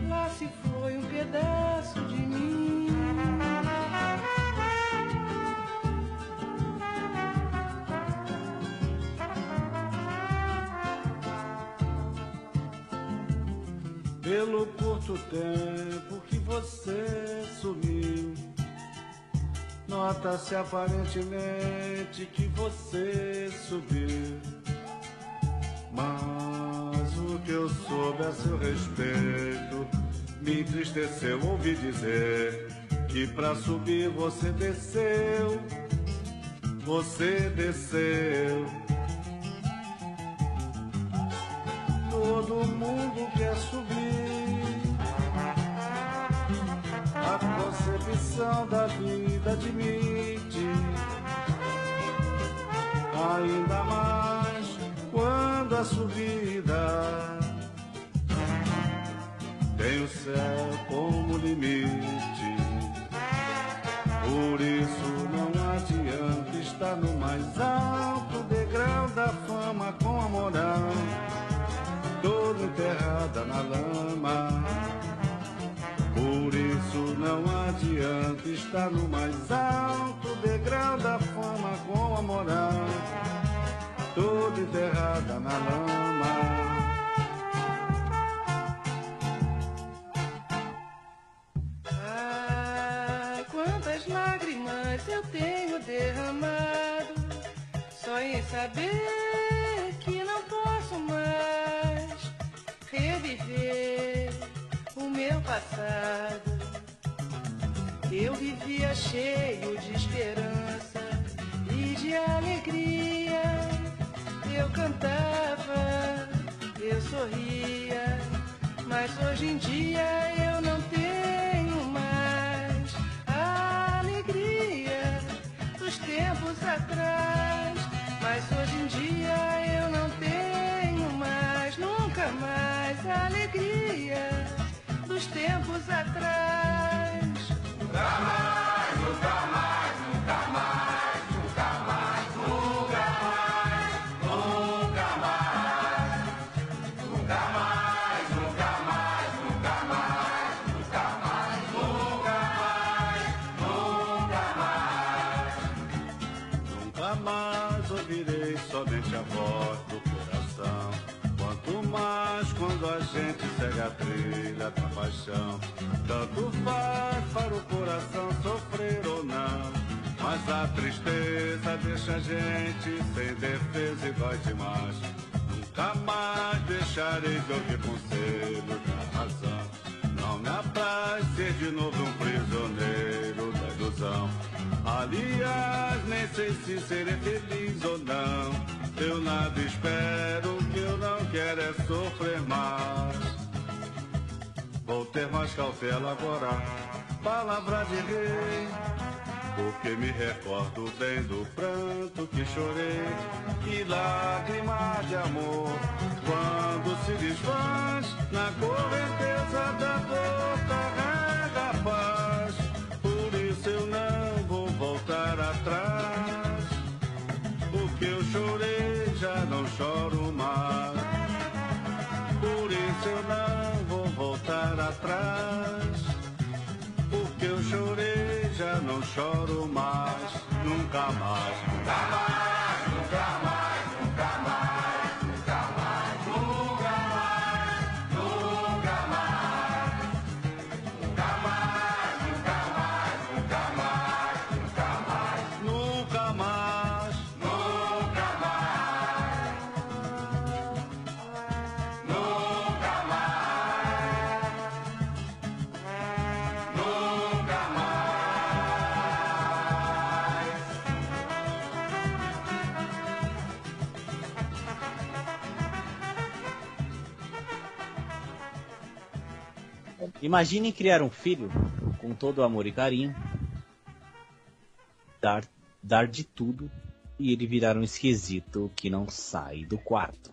Lá se foi um pedaço de mim. Pelo curto tempo que você sumiu, nota-se aparentemente que você subiu. Mas o que eu soube a seu respeito me entristeceu ouvir dizer que pra subir você desceu, você desceu. Todo mundo quer subir. A concepção da vida admite. Ainda mais quando a da subida. Tem o céu como limite. Por isso não adianta estar no mais alto degrau da fama com a moral toda enterrada na lama. Não adianta estar no mais alto degrau da fama com a moral toda enterrada na lama. Ai, quantas lágrimas eu tenho derramado só em saber que não posso mais reviver o meu passado. Eu vivia cheio de esperança e de alegria. Eu cantava, eu sorria, mas hoje em dia eu não tenho mais a alegria dos tempos atrás. Mas hoje em dia eu não tenho mais, nunca mais a alegria dos tempos atrás. Quando a gente segue a trilha da paixão. Tanto faz para o coração sofrer ou não. Mas a tristeza deixa a gente sem defesa e dói demais. Nunca mais deixarei de ouvir conselho da razão. Não me apraz ser de novo um prisioneiro da ilusão. Aliás, nem sei se serei feliz ou não. Eu nada espero, que eu não quero é sofrer mais. Vou ter mais cautela agora, palavra de rei. Porque me recordo bem do pranto que chorei E lágrimas de amor Quando se desfaz Na correnteza da dor choro mais, nunca mais, nunca mais, Imagine criar um filho com todo o amor e carinho, dar, dar de tudo e ele virar um esquisito que não sai do quarto.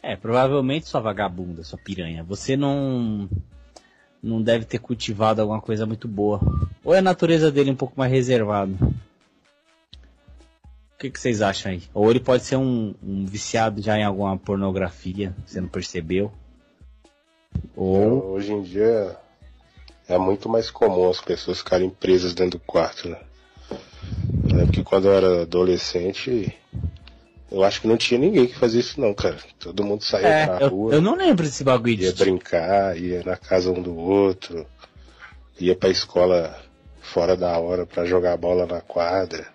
É, provavelmente sua vagabunda, sua piranha, você não não deve ter cultivado alguma coisa muito boa. Ou é a natureza dele um pouco mais reservada. O que, que vocês acham aí? Ou ele pode ser um, um viciado já em alguma pornografia, você não percebeu? Ou Hoje em dia é muito mais comum as pessoas ficarem presas dentro do quarto, né? Eu lembro que quando eu era adolescente, eu acho que não tinha ninguém que fazia isso não, cara. Todo mundo saía É, pra eu, rua, eu não lembro desse bagulho ia de. brincar, ia na casa um do outro, ia pra escola fora da hora pra jogar bola na quadra.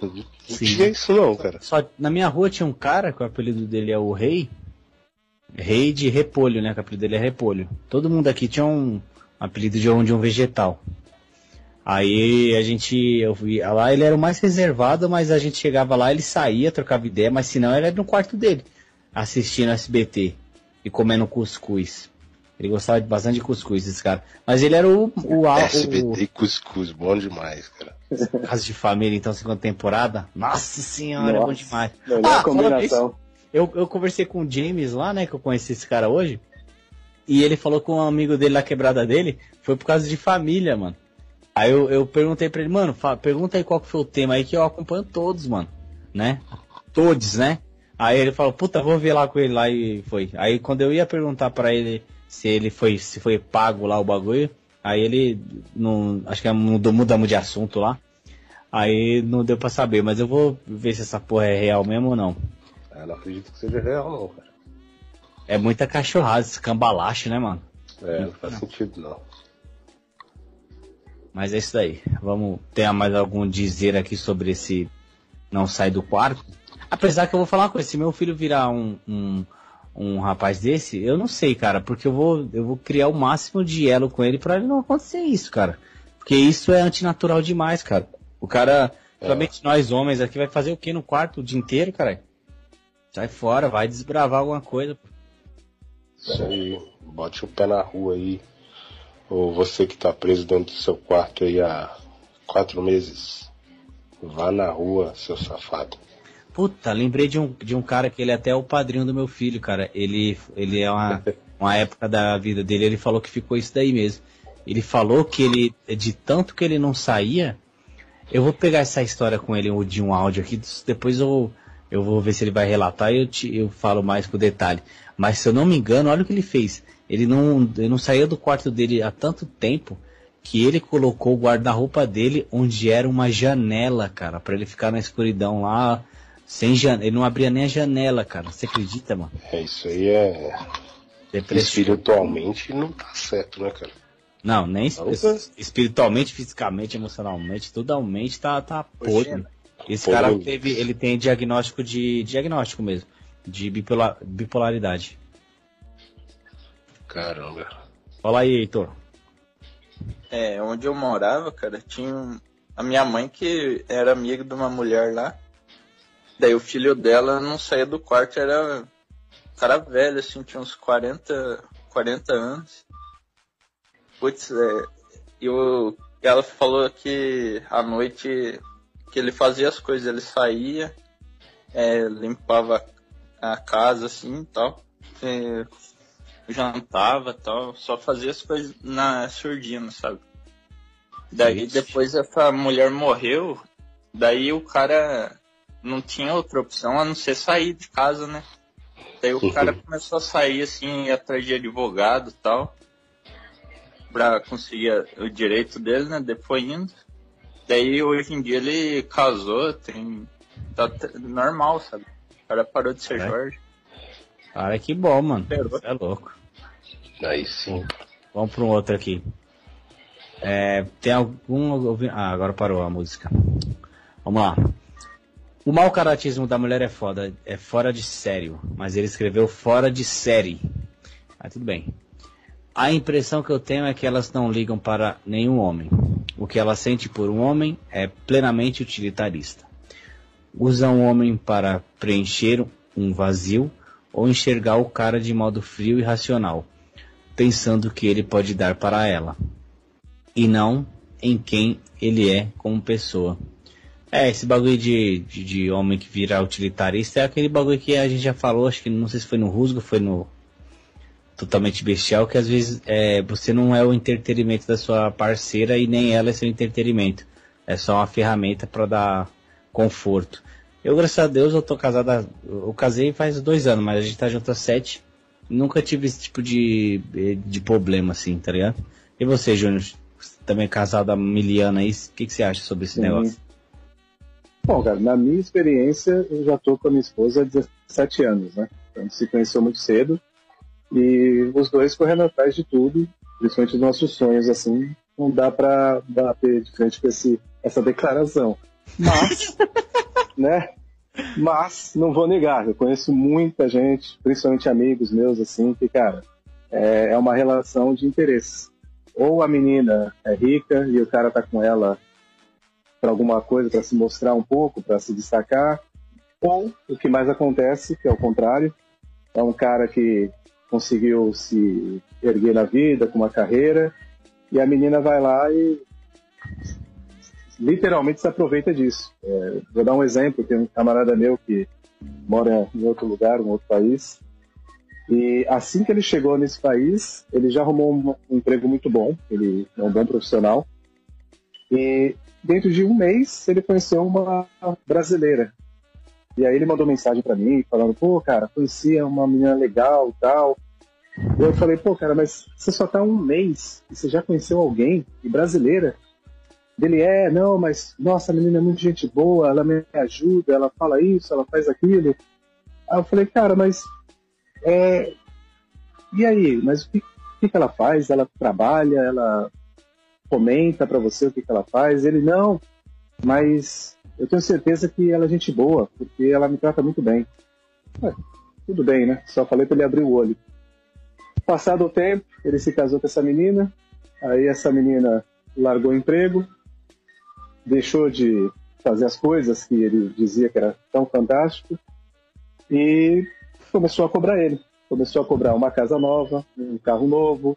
Não Sim. tinha isso não, cara. Só, na minha rua tinha um cara que o apelido dele é o Rei. Rei de Repolho, né? Que o apelido dele é Repolho. Todo mundo aqui tinha um apelido de um, de um vegetal. Aí a gente, eu vi, lá ele era o mais reservado, mas a gente chegava lá, ele saía, trocava ideia, mas senão ele era no quarto dele, assistindo SBT e comendo cuscuz. Ele gostava de bastante de cuscuz, esse cara. Mas ele era o, o, o, SBT e cuscuz, bom demais, cara. Casa de Família, então, segunda temporada. Nossa senhora, é bom Nossa, demais. Melhor Ah, combinação. Eu, eu conversei com o James lá, né? Que eu conheci esse cara hoje. E ele falou com um amigo dele na quebrada dele, foi por causa de família, mano. Aí eu, eu perguntei pra ele, mano, pergunta aí qual que foi o tema aí que eu acompanho todos, mano. Né? Todos, né? Aí ele falou, puta, vou ver lá com ele lá e foi. Aí quando eu ia perguntar para ele se ele foi, se foi pago lá o bagulho, aí ele não, acho que mudou, mudamos de assunto lá. Aí não deu pra saber, mas eu vou ver se essa porra é real mesmo ou não. Eu não acredito que seja real não, cara. É muita cachorrada, esse cambalacho, né, mano? É, não faz sentido não. Mas é isso daí. Vamos ter mais algum dizer aqui sobre esse não sai do quarto? Apesar que eu vou falar uma coisa, se meu filho virar um, um, um rapaz desse, eu não sei, cara, porque eu vou, eu vou criar o máximo de elo com ele para ele não acontecer isso, cara. Porque isso é antinatural demais, cara. O cara, principalmente nós homens aqui, vai fazer o que no quarto o dia inteiro, cara? Sai fora, vai desbravar alguma coisa. Isso aí, bote o pé na rua aí. Ou você que tá preso dentro do seu quarto aí há quatro meses. Vá na rua, seu safado. Puta, lembrei de um, de um cara que ele é até o padrinho do meu filho, cara. Ele, ele é uma, uma época da vida dele, ele falou que ficou isso daí mesmo. Ele falou que ele, de tanto que ele não saía, eu vou pegar essa história com ele de um áudio aqui, depois eu, eu vou ver se ele vai relatar e eu, te, eu falo mais com detalhe. Mas se eu não me engano, olha o que ele fez. Ele não, ele não saía do quarto dele há tanto tempo que ele colocou o guarda-roupa dele onde era uma janela, cara, para ele ficar na escuridão lá, sem janela. Ele não abria nem a janela, cara. Você acredita, mano? É, isso aí é. Depressão. Espiritualmente não tá certo, né, cara? Não, nem es- cara. espiritualmente, fisicamente, emocionalmente, totalmente tá, tá podre. Esse cara teve, ele tem diagnóstico de. diagnóstico mesmo. De bipolar, bipolaridade. Caramba. Fala aí, Heitor. É, onde eu morava, cara, tinha um- a minha mãe que era amiga de uma mulher lá. Daí o filho dela não saía do quarto, era um cara velho, assim, tinha uns 40, 40 anos. Putz, é, eu, ela falou que à noite que ele fazia as coisas, ele saía, é, limpava a casa assim e tal. É, jantava e tal, só fazia as coisas na surdina, sabe? Daí Ixi. depois essa mulher morreu, daí o cara não tinha outra opção a não ser sair de casa, né? Daí o cara começou a sair assim, atrás de advogado e tal, pra conseguir o direito dele, né? Depois indo. Daí hoje em dia ele casou, tem. tá t- normal, sabe? O cara parou de ser É? Jorge. Cara, que bom, mano. Você é louco. Aí sim. Vamos para um outro aqui. É, tem algum. Ah, agora parou a música. Vamos lá. O mau caratismo da mulher é foda, é fora de sério, mas ele escreveu fora de série. Mas tudo bem. A impressão que eu tenho é que elas não ligam para nenhum homem. O que ela sente por um homem é plenamente utilitarista. Usa um homem para preencher um vazio ou enxergar o cara de modo frio e racional pensando que ele pode dar para ela, e não em quem ele é como pessoa. É, esse bagulho de, de, de homem que vira utilitarista é aquele bagulho que a gente já falou, acho que não sei se foi no Rusgo, foi no Totalmente Bestial, que às vezes é, você não é o entretenimento da sua parceira e nem ela é seu entretenimento. É só uma ferramenta para dar conforto. Eu, graças a Deus, eu tô casada. Eu casei faz dois anos, mas a gente tá junto há sete. Nunca tive esse tipo de, de problema, assim, tá ligado? E você, Júnior? Também é casado há miliana aí, o que, que você acha sobre esse Sim. negócio? Bom, cara, na minha experiência, eu já tô com a minha esposa há 17 anos, né? A gente se conheceu muito cedo e os dois correndo atrás de tudo, principalmente dos nossos sonhos, assim, não dá pra bater de frente com esse, essa declaração. Mas, né? Mas, não vou negar, eu conheço muita gente, principalmente amigos meus, assim, que, cara, é, é uma relação de interesse. Ou a menina é rica e o cara tá com ela para alguma coisa, para se mostrar um pouco, para se destacar, ou o que mais acontece, que é o contrário, é um cara que conseguiu se erguer na vida, com uma carreira, e a menina vai lá e literalmente se aproveita disso. É, vou dar um exemplo, tem um camarada meu que mora em outro lugar, um outro país. E assim que ele chegou nesse país, ele já arrumou um, um emprego muito bom, ele é um bom profissional. E dentro de um mês, ele conheceu uma brasileira. E aí ele mandou mensagem para mim, falando, pô, cara, conhecia uma menina legal tal. Eu falei, pô, cara, mas você só tá um mês e você já conheceu alguém, e brasileira? Ele é, não, mas nossa, a menina é muito gente boa, ela me ajuda, ela fala isso, ela faz aquilo. Aí eu falei, cara, mas é, e aí, mas o que, o que ela faz? Ela trabalha, ela comenta para você o que, que ela faz? Ele, não, mas eu tenho certeza que ela é gente boa, porque ela me trata muito bem. Tudo bem, né? Só falei para ele abrir o olho. Passado o tempo, ele se casou com essa menina, aí essa menina largou o emprego, deixou de fazer as coisas que ele dizia que era tão fantástico e começou a cobrar ele. Começou a cobrar uma casa nova, um carro novo,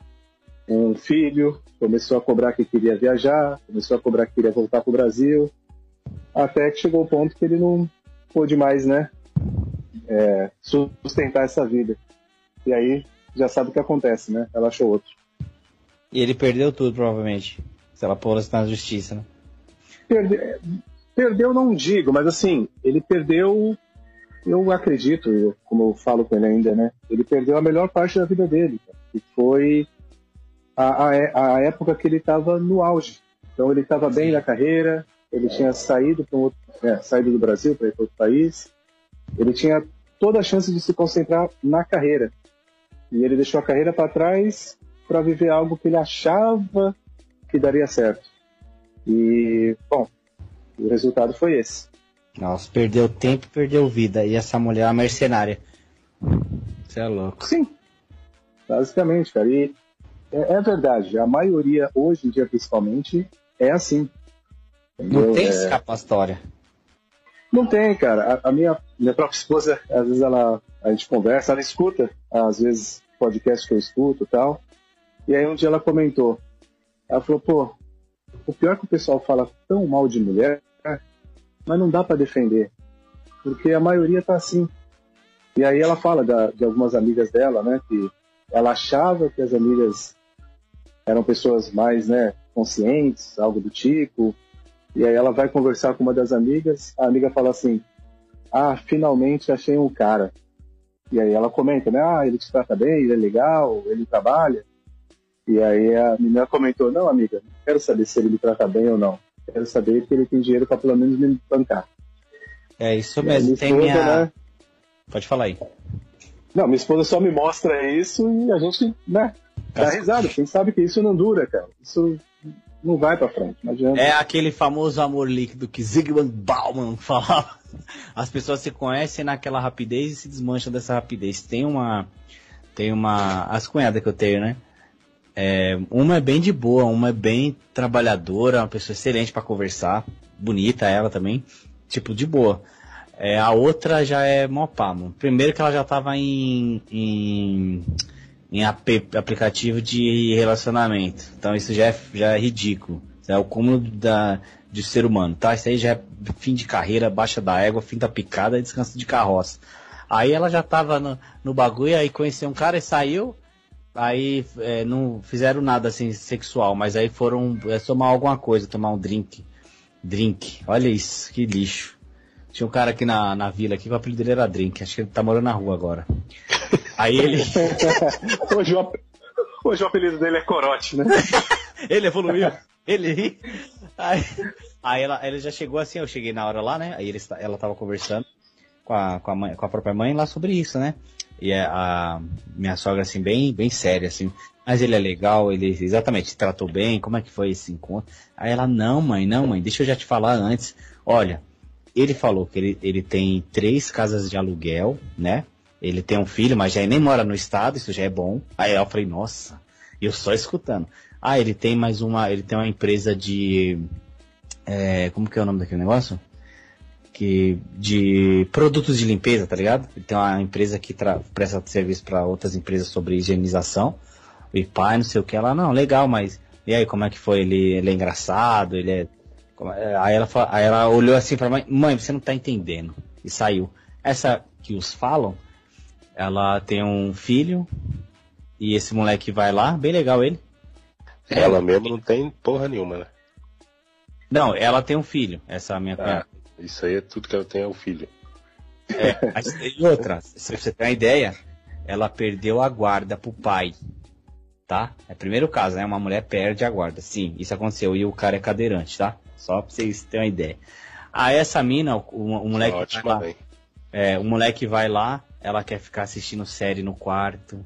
um filho, começou a cobrar que queria viajar, começou a cobrar que queria voltar para o Brasil, até que chegou o ponto que ele não pôde mais, né, é, sustentar essa vida. E aí já sabe o que acontece, né? Ela achou outro. E ele perdeu tudo, provavelmente. Se ela pôr na justiça, né? Perde... Perdeu, não digo, mas assim, ele perdeu, eu acredito, eu, como eu falo com ele ainda, né? Ele perdeu a melhor parte da vida dele, que foi a, a, a época que ele estava no auge. Então ele estava bem na carreira, ele tinha saído, um outro, é, saído do Brasil para ir para outro país, ele tinha toda a chance de se concentrar na carreira. E ele deixou a carreira para trás para viver algo que ele achava que daria certo. E, bom, o resultado foi esse. Nossa, perdeu tempo, perdeu vida. E essa mulher é uma mercenária. Você é louco. Sim, basicamente, cara. E é, é, verdade, a maioria, hoje em dia principalmente, é assim. Entendeu? Não tem é... escapatória. Não tem, cara. A, a, minha, minha própria esposa, às vezes ela, a gente conversa, ela escuta, às vezes, podcast que eu escuto e tal. E aí um dia ela comentou, ela falou, pô, o pior é que o pessoal fala tão mal de mulher, mas não dá para defender, porque a maioria tá assim. E aí ela fala da, de algumas amigas dela, né, que ela achava que as amigas eram pessoas mais, né, conscientes, algo do tipo. E aí ela vai conversar com uma das amigas, a amiga fala assim: "Ah, finalmente achei um cara". E aí ela comenta, né? "Ah, ele te trata bem, ele é legal, ele trabalha". E aí a menina comentou: Não, amiga, não quero saber se ele me trata bem ou não. Quero saber que ele tem dinheiro para pelo menos me bancar. É isso mesmo. Tem esposa, minha... né? Pode falar aí. Não, minha esposa só me mostra isso e a gente, né, dá risada. Quem sabe que isso não dura, cara. Isso não vai para frente. É aquele famoso amor líquido que Zygmunt Bauman falava. As pessoas se conhecem naquela rapidez e se desmancham dessa rapidez. Tem uma. Tem uma. As cunhadas que eu tenho, né? É, uma é bem de boa, uma é bem trabalhadora, uma pessoa excelente para conversar, bonita ela também, tipo de boa. É, a outra já é mó pá, mano. Primeiro que ela já tava em, em, em ap, aplicativo de relacionamento, então isso já é, já é ridículo. É o cúmulo da, de ser humano, tá? Isso aí já é fim de carreira, baixa da égua, fim da picada e descanso de carroça. Aí ela já tava no, no bagulho, aí conheceu um cara e saiu, Aí é, não fizeram nada assim sexual, mas aí foram é, tomar alguma coisa, tomar um drink. Drink. Olha isso, que lixo. Tinha um cara aqui na, na vila aqui, o apelido dele era Drink. Acho que ele tá morando na rua agora. Aí ele. hoje, o, hoje o apelido dele é Corote, né? ele evoluiu. Ele. Aí, aí ela, ela já chegou assim, eu cheguei na hora lá, né? Aí ele, ela tava conversando com a, com a, mãe, com a própria mãe lá sobre isso, né? E é a minha sogra, assim, bem, bem séria, assim. Mas ele é legal, ele exatamente tratou bem, como é que foi esse encontro? Aí ela, não, mãe, não, mãe, deixa eu já te falar antes. Olha, ele falou que ele, ele tem três casas de aluguel, né? Ele tem um filho, mas já nem mora no estado, isso já é bom. Aí eu falei, nossa, eu só escutando. Ah, ele tem mais uma, ele tem uma empresa de. É, como que é o nome daquele negócio? que de produtos de limpeza, tá ligado? Ele tem uma empresa que presta serviço para outras empresas sobre higienização. E pai, não sei o que. Ela, não, legal, mas e aí, como é que foi? Ele, ele é engraçado, ele é. é aí ela, aí ela olhou assim pra mãe, mãe, você não tá entendendo. E saiu. Essa que os falam, ela tem um filho e esse moleque vai lá, bem legal ele. Ela mesmo não tem porra nenhuma, né? Não, ela tem um filho, essa minha Ah, cunhada. isso aí é tudo que ela tem é o filho. É, mas- e outra, se você tem uma ideia, ela perdeu a guarda pro pai. Tá? É o primeiro caso, né? Uma mulher perde a guarda. Sim, isso aconteceu. E o cara é cadeirante, tá? Só pra vocês terem uma ideia. Aí essa mina, o, o moleque. vai Ótima, lá, é, o moleque vai lá, ela quer ficar assistindo série no quarto.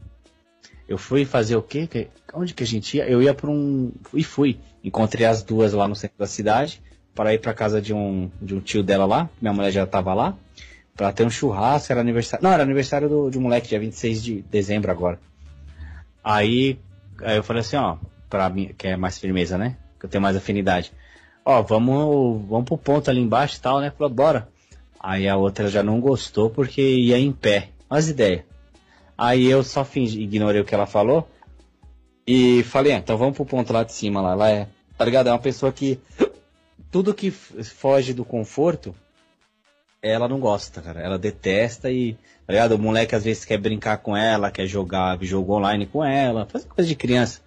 Eu fui fazer o quê? Onde que a gente ia? Eu ia pra um. E fui. Encontrei as duas lá no centro da cidade para ir pra casa de um, de um tio dela lá. Minha mulher já tava lá. Pra ter um churrasco, era aniversário. Não, era aniversário do, de um moleque, dia 26 de dezembro agora. Aí, aí eu falei assim, ó, pra mim, que é mais firmeza, né? Que eu tenho mais afinidade. Ó, vamos, vamos pro ponto ali embaixo e tal, né? Falou, bora. Aí a outra já não gostou porque ia em pé. Olha as ideias. Aí eu só fingi, ignorei o que ela falou. E falei, ah, então vamos pro ponto lá de cima lá. Ela é, tá ligado? É uma pessoa que tudo que foge do conforto, ela não gosta, cara. Ela detesta e, tá ligado? O moleque às vezes quer brincar com ela, quer jogar jogo online com ela, fazer coisa de criança.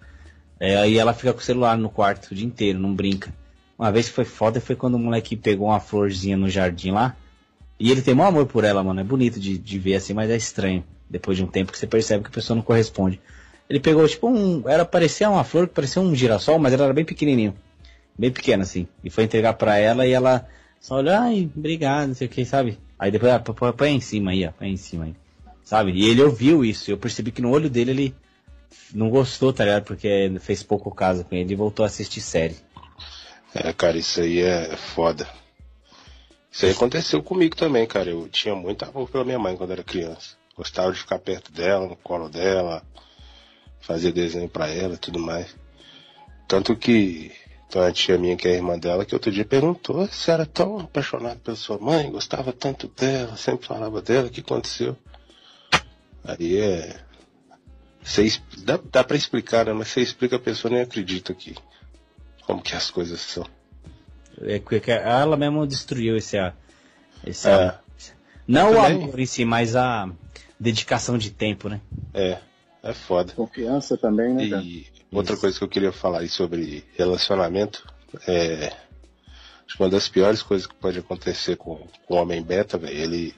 É, aí ela fica com o celular no quarto o dia inteiro, não brinca. Uma vez que foi foda foi quando o moleque pegou uma florzinha no jardim lá. E ele tem maior amor por ela, mano. É bonito de, de ver assim, mas é estranho. Depois de um tempo que você percebe que a pessoa não corresponde. Ele pegou, tipo, um. Era parecia uma flor que parecia um girassol, mas ela era bem pequenininho. Bem pequena, assim. E foi entregar pra ela e ela só olhou, ai, obrigado, não sei o que, sabe? Aí depois, ah, põe em cima aí, ó, põe em cima aí. Sabe? E ele ouviu isso. Eu percebi que no olho dele ele não gostou, tá ligado? Porque fez pouco caso com ele e voltou a assistir série. É, cara, isso aí é foda. Isso aí aconteceu comigo também, cara. Eu tinha muito amor pela minha mãe quando era criança. Gostava de ficar perto dela, no colo dela, fazer desenho pra ela e tudo mais. Tanto que tem uma tia minha que é irmã dela que outro dia perguntou se era tão apaixonado pela sua mãe, gostava tanto dela, sempre falava dela, o que aconteceu? Aí é. Dá, dá pra explicar, né? Mas você explica a pessoa nem acredita que. Como que as coisas são. É que- ela mesmo destruiu esse. a- esse É. a- não o amor em si, mas a dedicação de tempo, né? É, é foda. Confiança também, né, cara? E outra Isso. coisa que eu queria falar aí sobre relacionamento é. Acho que uma das piores coisas que pode acontecer com, com o homem beta, velho, ele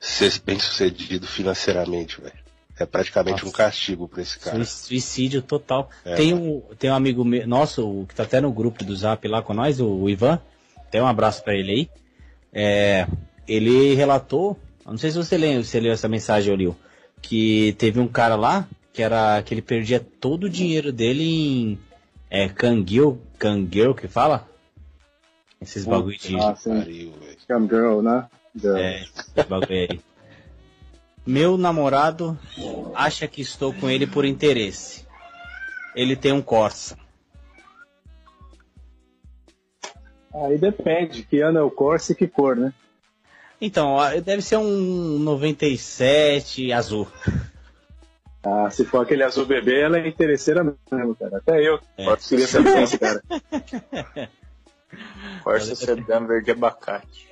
ser bem sucedido financeiramente, velho. É praticamente Nossa. um castigo pra esse cara. Sui- Suicídio total. É. Tem, um, tem um amigo meu, nosso, que tá até no grupo do Zap lá com nós, o, o Ivan. Tem um abraço pra ele aí. É, ele relatou, eu não sei se você leu, se leu essa mensagem, eu li, que teve um cara lá que era que ele perdia todo o dinheiro dele em é, canguil, canguil que fala? Esses bagulho de Ah, sim. Pariu, velho. Cam Girl, né? Girl. é, esse bagulho aí. Meu namorado acha que estou com ele por interesse. Ele tem um Corsa. Aí depende, que ano é o Corsa e que cor, né? Então, deve ser um 97 azul. Ah, se for aquele azul bebê, ela é interesseira mesmo, cara. Até eu É. queria saber esse cara. Corsa sedã verde abacate.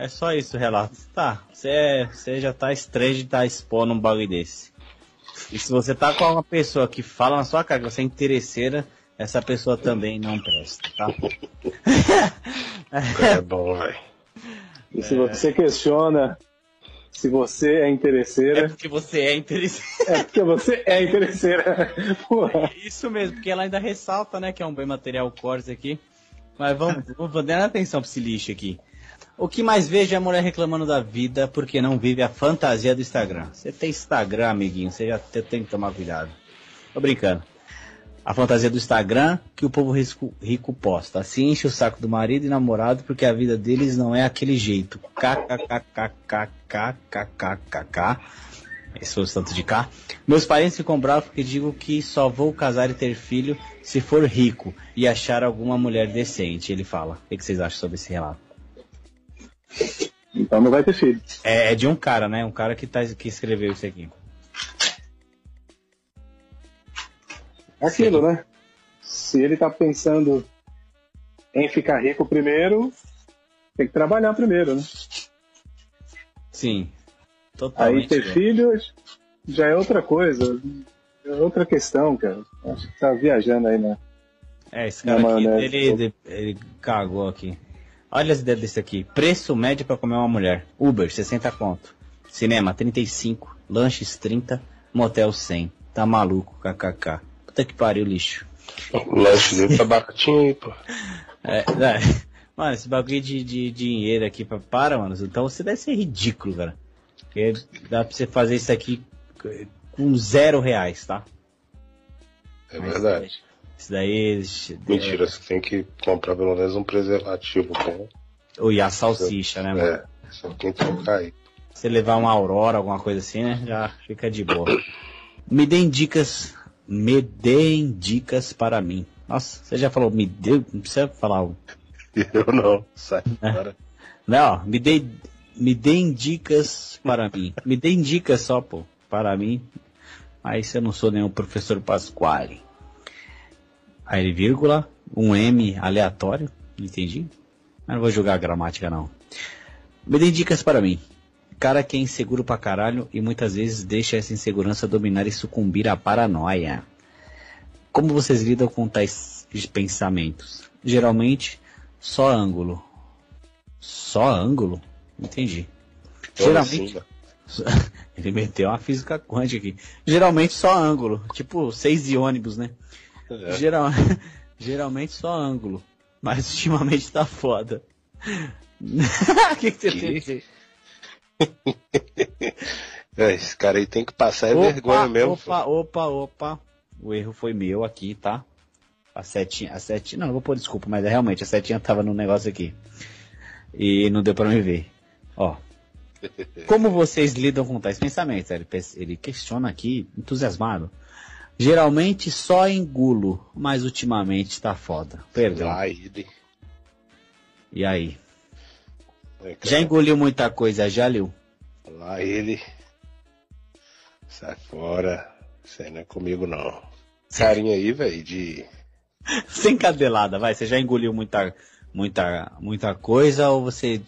É só isso, relato. Tá, você, é- você já tá estranho de estar expondo um bagulho desse. E se você tá com uma pessoa que fala na sua cara que você é interesseira, essa pessoa também não presta, tá? É bom, velho. E se você questiona se você é É interesseira, porque você é interesseira. é porque você é interesseira. Porra. Isso mesmo, porque ela ainda ressalta, né, que é um bem material Corsa aqui. Mas vamos, vamos dar atenção pra esse lixo aqui. O que mais vejo é a mulher reclamando da vida porque não vive a fantasia do Instagram. Você tem Instagram, amiguinho, você já te- tem que tomar cuidado. Tô brincando. A fantasia do Instagram que o povo rico, rico posta. Assim enche o saco do marido e namorado porque a vida deles não é aquele jeito. KKKKKKKKK. Esse foi o tanto de cá. Meus parentes ficam bravos porque digo que só vou casar e ter filho se for rico e achar alguma mulher decente. Ele fala. O que vocês acham sobre esse relato? Então não vai ter filho. É, é de um cara, né? Um cara que, tá, que escreveu isso aqui. É aquilo, né? Se ele tá pensando em ficar rico primeiro, tem que trabalhar primeiro, né? Sim. Aí Totalmente. ter louco. filhos já é outra coisa. É outra questão, cara. Acho que tá viajando aí, né? É, esse cara aqui, mano, ele, ele cagou aqui. Olha as ideias desse aqui. Preço médio pra comer uma mulher. Uber, 60 conto. Cinema, 35. Lanches, 30. Motel, 100. Tá maluco, kkk. Puta que pariu, lixo. O lanche dele tá baratinho aí, pô. É, é. Mano, esse bagulho de, de dinheiro aqui, pra, para, mano. Então você deve ser ridículo, cara. Porque dá pra você fazer isso aqui com zero reais, tá? É Mas verdade. Isso daí. Mentira, você tem que comprar pelo menos um preservativo bom. É, ou e a salsicha, né, mano? É, só quem trocar aí. Se levar uma aurora, alguma coisa assim, né? Já fica de boa. Me deem dicas. Me deem dicas para mim. Nossa, você já falou, me deu. Não precisa falar. Eu não, sai fora. Não, me dê, me deem dicas para mim. Me deem dicas só, pô, para mim. Mas eu não sou nenhum professor Pasquale. Aí, vírgula, um M aleatório, entendi. Mas não vou julgar a gramática, não. Me deem dicas para mim. Cara que é inseguro pra caralho e muitas vezes deixa essa insegurança dominar e sucumbir à paranoia. Como vocês lidam com tais pensamentos? Geralmente, só ângulo. Só ângulo? Entendi. Geralmente. Assim? Ele meteu uma física quântica aqui. Geralmente só ângulo. Tipo seis de ônibus, né? É. Geral... Geralmente só ângulo. Mas ultimamente tá foda. O que, que você Que? tem dizer? É, esse cara aí tem que passar é vergonha mesmo. Opa, opa, opa. O erro foi meu aqui, tá? A setinha, a setinha, não, não vou pôr desculpa, mas é realmente a setinha tava no negócio aqui. E não deu pra me ver. Ó. Como vocês lidam com tais pensamentos? Ele, ele questiona aqui, entusiasmado. Geralmente só engulo, mas ultimamente tá foda. Perdão. Lá ele. E aí? É, Já engoliu muita coisa, já, Liu? Lá ele. Sai fora. Isso aí não é comigo não. Carinha aí, velho, de. Sem cadelada, vai. Você já engoliu muita, muita, muita coisa ou você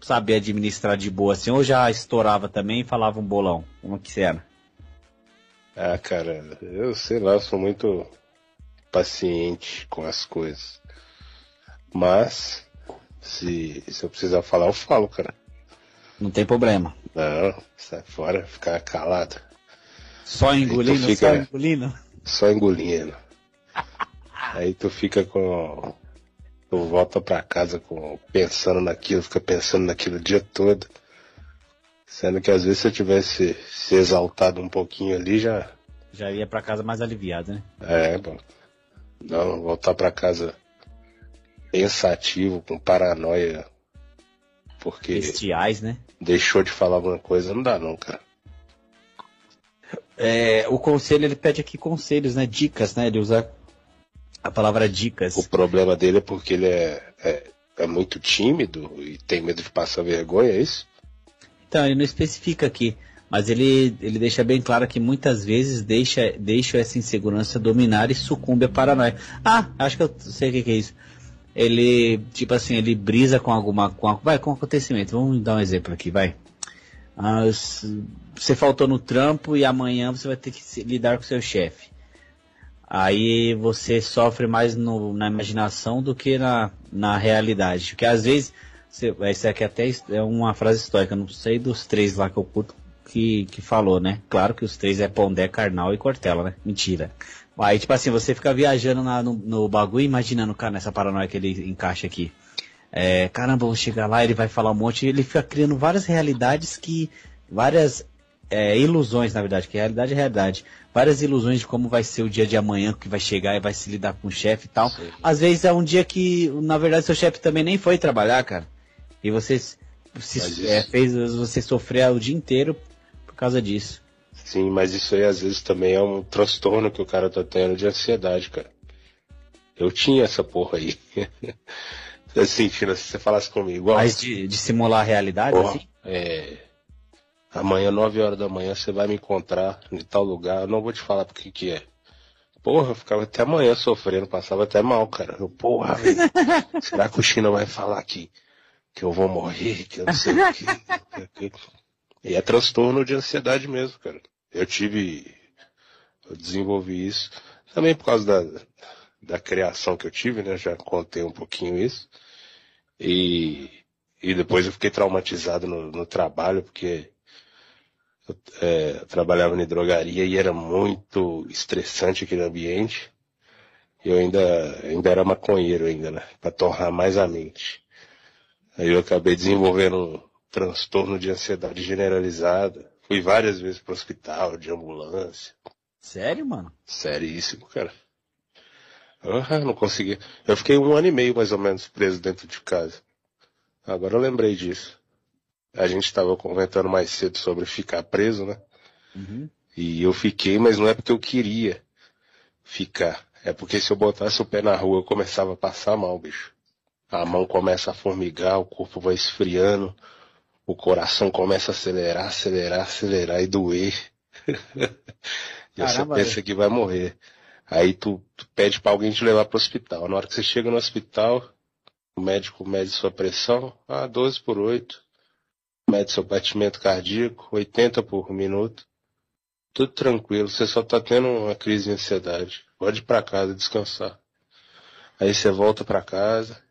sabia administrar de boa assim? Ou já estourava também e falava um bolão? Como que você era? Ah, cara, eu sei lá, eu sou muito paciente com as coisas. Mas, se, se eu precisar falar, eu falo, cara. Não tem problema. Não, sai fora, ficar calado. Só engolindo, fica- só engolindo. Só engolindo. Aí tu fica com. Tu volta pra casa com, pensando naquilo, fica pensando naquilo o dia todo. Sendo que às vezes se eu tivesse se exaltado um pouquinho ali, já. Já ia pra casa mais aliviado, né? É, bom. Não, voltar pra casa pensativo, com paranoia. Porque Bestiais, né? deixou de falar alguma coisa, não dá não, cara. É, o conselho, ele pede aqui conselhos, né? Dicas, né? Ele usa a palavra dicas. O problema dele é porque ele é, é, é muito tímido e tem medo de passar vergonha, é isso? Então, ele não especifica aqui, mas ele, ele deixa bem claro que muitas vezes deixa, deixa essa insegurança dominar e sucumbe à paranoia. Ah, acho que eu sei o que, que é isso. Ele, tipo assim, ele brisa com alguma. Com, vai, com acontecimento. Vamos dar um exemplo aqui, vai. Ah, você faltou no trampo e amanhã você vai ter que lidar com seu chefe. Aí você sofre mais no- na imaginação do que na, na realidade. Porque às vezes, você, essa aqui até é uma frase histórica, não sei dos três lá que eu curto que, que falou, né? Claro que os três é Pondé, Karnal e Cortella, né? Mentira. Aí, tipo assim, você fica viajando na- no, no bagulho, imaginando, cara, nessa paranoia que ele encaixa aqui. É, caramba, vou chegar lá, ele vai falar um monte, ele fica criando várias realidades que. várias é, ilusões, na verdade, que realidade é realidade. Várias ilusões de como vai ser o dia de amanhã, que vai chegar e vai se lidar com o chefe e tal. Sim. Às vezes é um dia que, na verdade, seu chefe também nem foi trabalhar, cara. E você se, é, fez você sofrer o dia inteiro por causa disso. Sim, mas isso aí às vezes também é um transtorno que o cara tá tendo de ansiedade, cara. Eu tinha essa porra aí. assim, Tina, se você falasse comigo, ó, Mas de, de simular a realidade, porra, assim? é, amanhã, 9 horas da manhã, você vai me encontrar em tal lugar, eu não vou te falar por que é. Porra, eu ficava até amanhã sofrendo, passava até mal, cara. Eu, porra, velho, será que o China vai falar que, que eu vou morrer, que eu não sei o que, E é transtorno de ansiedade mesmo, cara. Eu tive. Eu desenvolvi isso. Também por causa da, da criação que eu tive, né? Já contei um pouquinho isso. E, e depois eu fiquei traumatizado no, no trabalho, porque eu, é, eu trabalhava em drogaria e era muito estressante aquele ambiente. Eu ainda, ainda era maconheiro ainda, né? Pra torrar mais a mente. Aí eu acabei desenvolvendo um transtorno de ansiedade generalizada. Fui várias vezes pro hospital, de ambulância. Sério, mano? Seríssimo, cara. Ah, não consegui. Eu fiquei um ano e meio mais ou menos preso dentro de casa. Agora eu lembrei disso. A gente estava comentando mais cedo sobre ficar preso, né? Uhum. E eu fiquei, mas não é porque eu queria ficar. É porque se eu botasse o pé na rua eu começava a passar mal, bicho. A mão começa a formigar, o corpo vai esfriando, o coração começa a acelerar, acelerar, acelerar e doer. e você pensa que vai morrer. Aí tu, tu pede pra alguém te levar pro hospital. Na hora que você chega no hospital, o médico mede sua pressão, ah, 12 por 8. Mede seu batimento cardíaco, 80 por minuto. Tudo tranquilo, você só tá tendo uma crise de ansiedade. Pode ir pra casa descansar. Aí você volta pra casa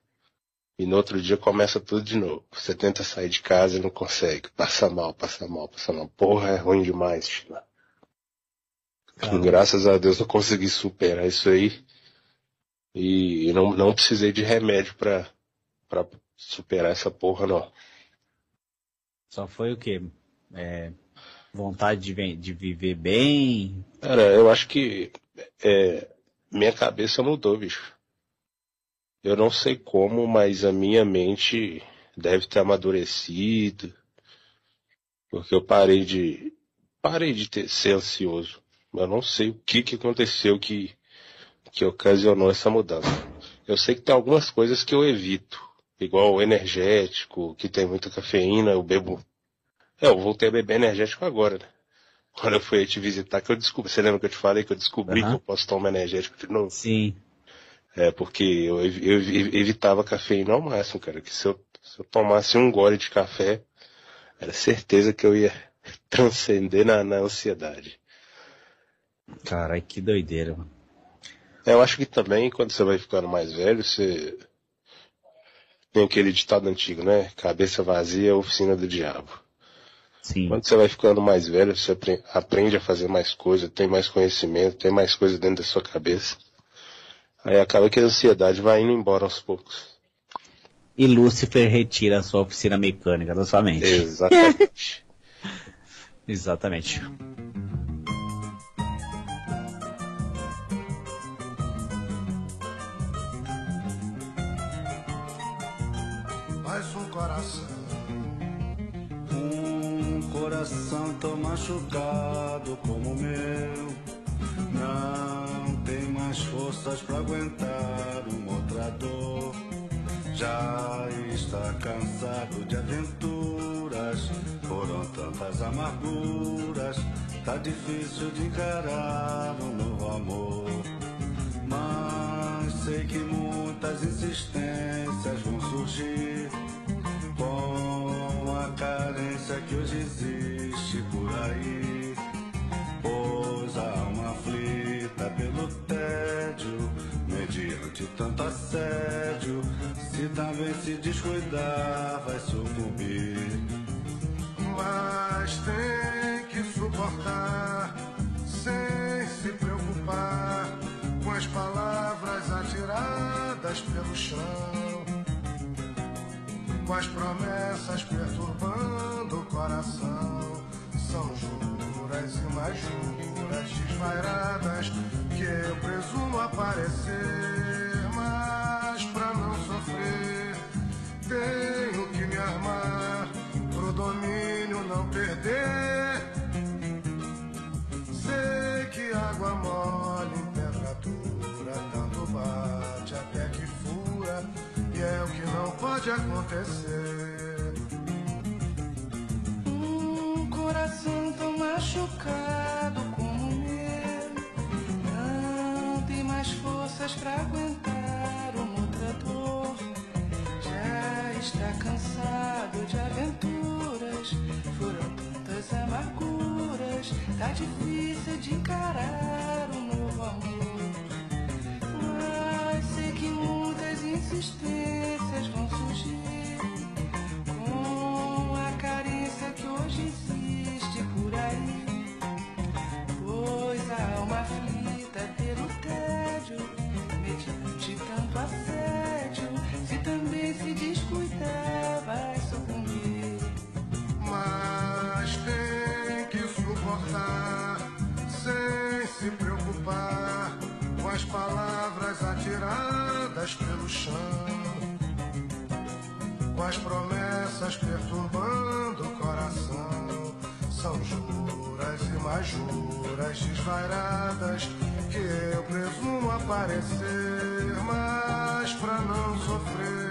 e no outro dia começa tudo de novo. Você tenta sair de casa e não consegue. Passa mal, passa mal, passa mal. Porra, é ruim demais, China. Graças a Deus eu consegui superar isso aí. E não, não precisei de remédio pra, pra superar essa porra, não. Só foi o quê? É, vontade de, de viver bem? Cara, eu acho que é, minha cabeça mudou, bicho. Eu não sei como, mas a minha mente deve ter amadurecido. Porque eu parei de. Parei de ter, ser ansioso. Eu não sei o que, que aconteceu que, que ocasionou essa mudança. Eu sei que tem algumas coisas que eu evito. Igual o energético, que tem muita cafeína, eu bebo. É, eu voltei a beber energético agora, né? Quando eu fui te visitar, que eu descobri. Você lembra que eu te falei que eu descobri Aham. que eu posso tomar energético de novo? Sim. É, porque eu, eu ev- evitava cafeína ao máximo, cara. Que se eu, se eu tomasse um gole de café, era certeza que eu ia transcender na, na ansiedade. Caralho, que doideira, mano. É, Eu acho que também, quando você vai ficando mais velho, você. Tem aquele ditado antigo, né? Cabeça vazia é oficina do diabo. Sim. Quando você vai ficando mais velho, você apre- aprende a fazer mais coisa, tem mais conhecimento, tem mais coisa dentro da sua cabeça. Aí acaba que a ansiedade vai indo embora aos poucos. E Lúcifer retira a sua oficina mecânica da sua mente. Exatamente. Exatamente. Mas um coração, um coração tão machucado como o meu, não tem mais forças pra aguentar uma outra dor. Já está cansado de aventuras, foram tantas amarguras, tá difícil de encarar um novo amor. Mas sei que muitas insistências vão surgir com a carência que hoje existe por aí. Descuidar, vai sucumbir. Mas tem que suportar, sem se preocupar com as palavras atiradas pelo chão, com as promessas Já está cansado de aventuras atiradas pelo chão, com as promessas perturbando o coração. São juras e mais juras desvairadas que eu presumo aparecer, mas pra não sofrer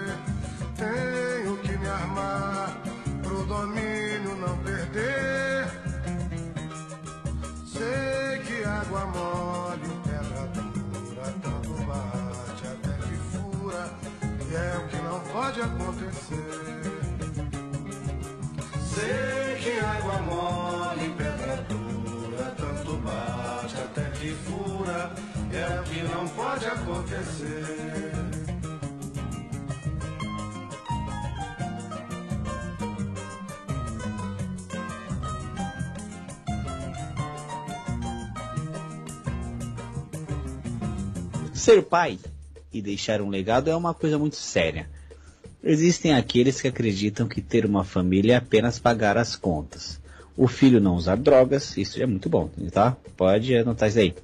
Ser pai e deixar um legado é uma coisa muito séria. Existem aqueles que acreditam que ter uma família é apenas pagar as contas. O filho não usar drogas, isso é muito bom, tá? Pode anotar isso aí.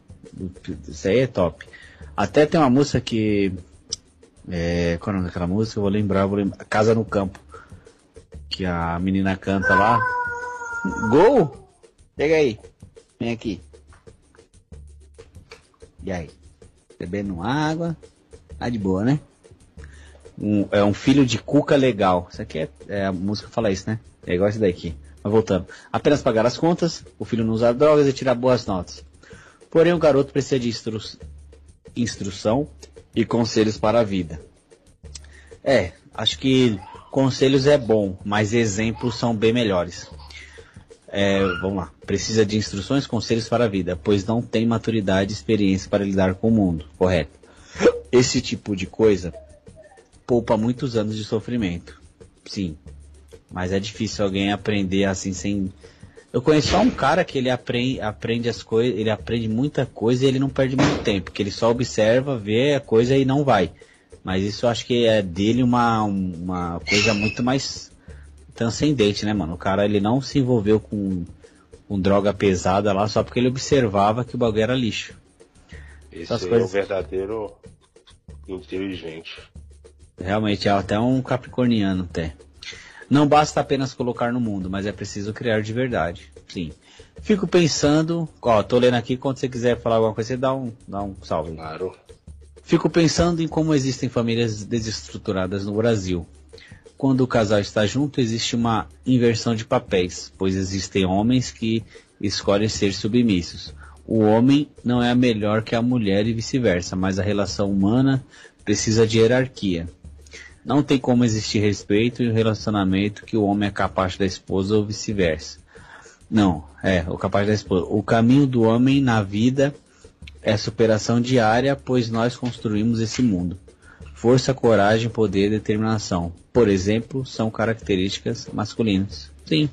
Isso aí é top. Até tem uma música que. É, qual é daquela música? Eu vou lembrar, vou lembrar. Casa no Campo. Que a menina canta lá. Gol! Pega aí. Vem aqui. E aí? Bebendo água. Tá de boa, né? Um- é um filho de cuca legal. Isso aqui é, é, a música fala isso, né? É igual esse daqui. Mas voltando. Apenas pagar as contas, o filho não usar drogas e tirar boas notas. Porém, o garoto precisa de instru instrução e conselhos para a vida. É, acho que conselhos é bom, mas exemplos são bem melhores. É, vamos lá. Precisa de instruções, conselhos para a vida, pois não tem maturidade e experiência para lidar com o mundo. Correto. Esse tipo de coisa poupa muitos anos de sofrimento. Sim. Mas é difícil alguém aprender assim sem. Eu conheço só um cara que ele aprende, aprende as coisas, ele aprende muita coisa e ele não perde muito tempo, que ele só observa, vê a coisa e não vai. Mas isso eu acho que é dele uma, uma coisa muito mais transcendente, né, mano? O cara ele não se envolveu com, com droga pesada lá só porque ele observava que o bagulho era lixo. Esse Essas é coisas- o verdadeiro inteligente. Realmente é até um capricorniano até. Não basta apenas colocar no mundo, mas é preciso criar de verdade. Sim. Fico pensando, ó, tô lendo aqui, quando você quiser falar alguma coisa, você dá um, dá um salve. Claro. Fico pensando em como existem famílias desestruturadas no Brasil. Quando o casal está junto, existe uma inversão de papéis, pois existem homens que escolhem ser submissos. O homem não é melhor que a mulher e vice-versa, mas a relação humana precisa de hierarquia. Não tem como existir respeito em um relacionamento que o homem é capaz da esposa ou vice-versa. Não, é, o capaz da esposa. O caminho do homem na vida é superação diária, pois nós construímos esse mundo. Força, coragem, poder determinação, por exemplo, são características masculinas. Sim.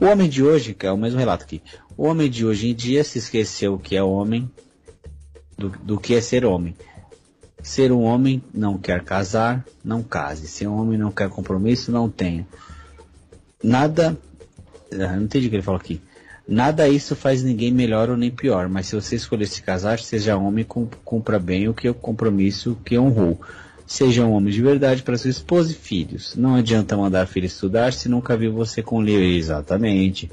O homem de hoje, que é o mesmo relato aqui, o homem de hoje em dia se esqueceu que é homem, do, do que é ser homem. Ser um homem não quer casar, não case. Ser um homem não quer compromisso, não tenha. Nada. ah, Não entendi o que ele falou aqui. Nada isso faz ninguém melhor ou nem pior, mas se você escolher se casar, seja homem, cum- cumpra bem o que o compromisso que honrou. Seja um homem de verdade para sua esposa e filhos. Não adianta mandar filho estudar se nunca viu você com livro. Exatamente.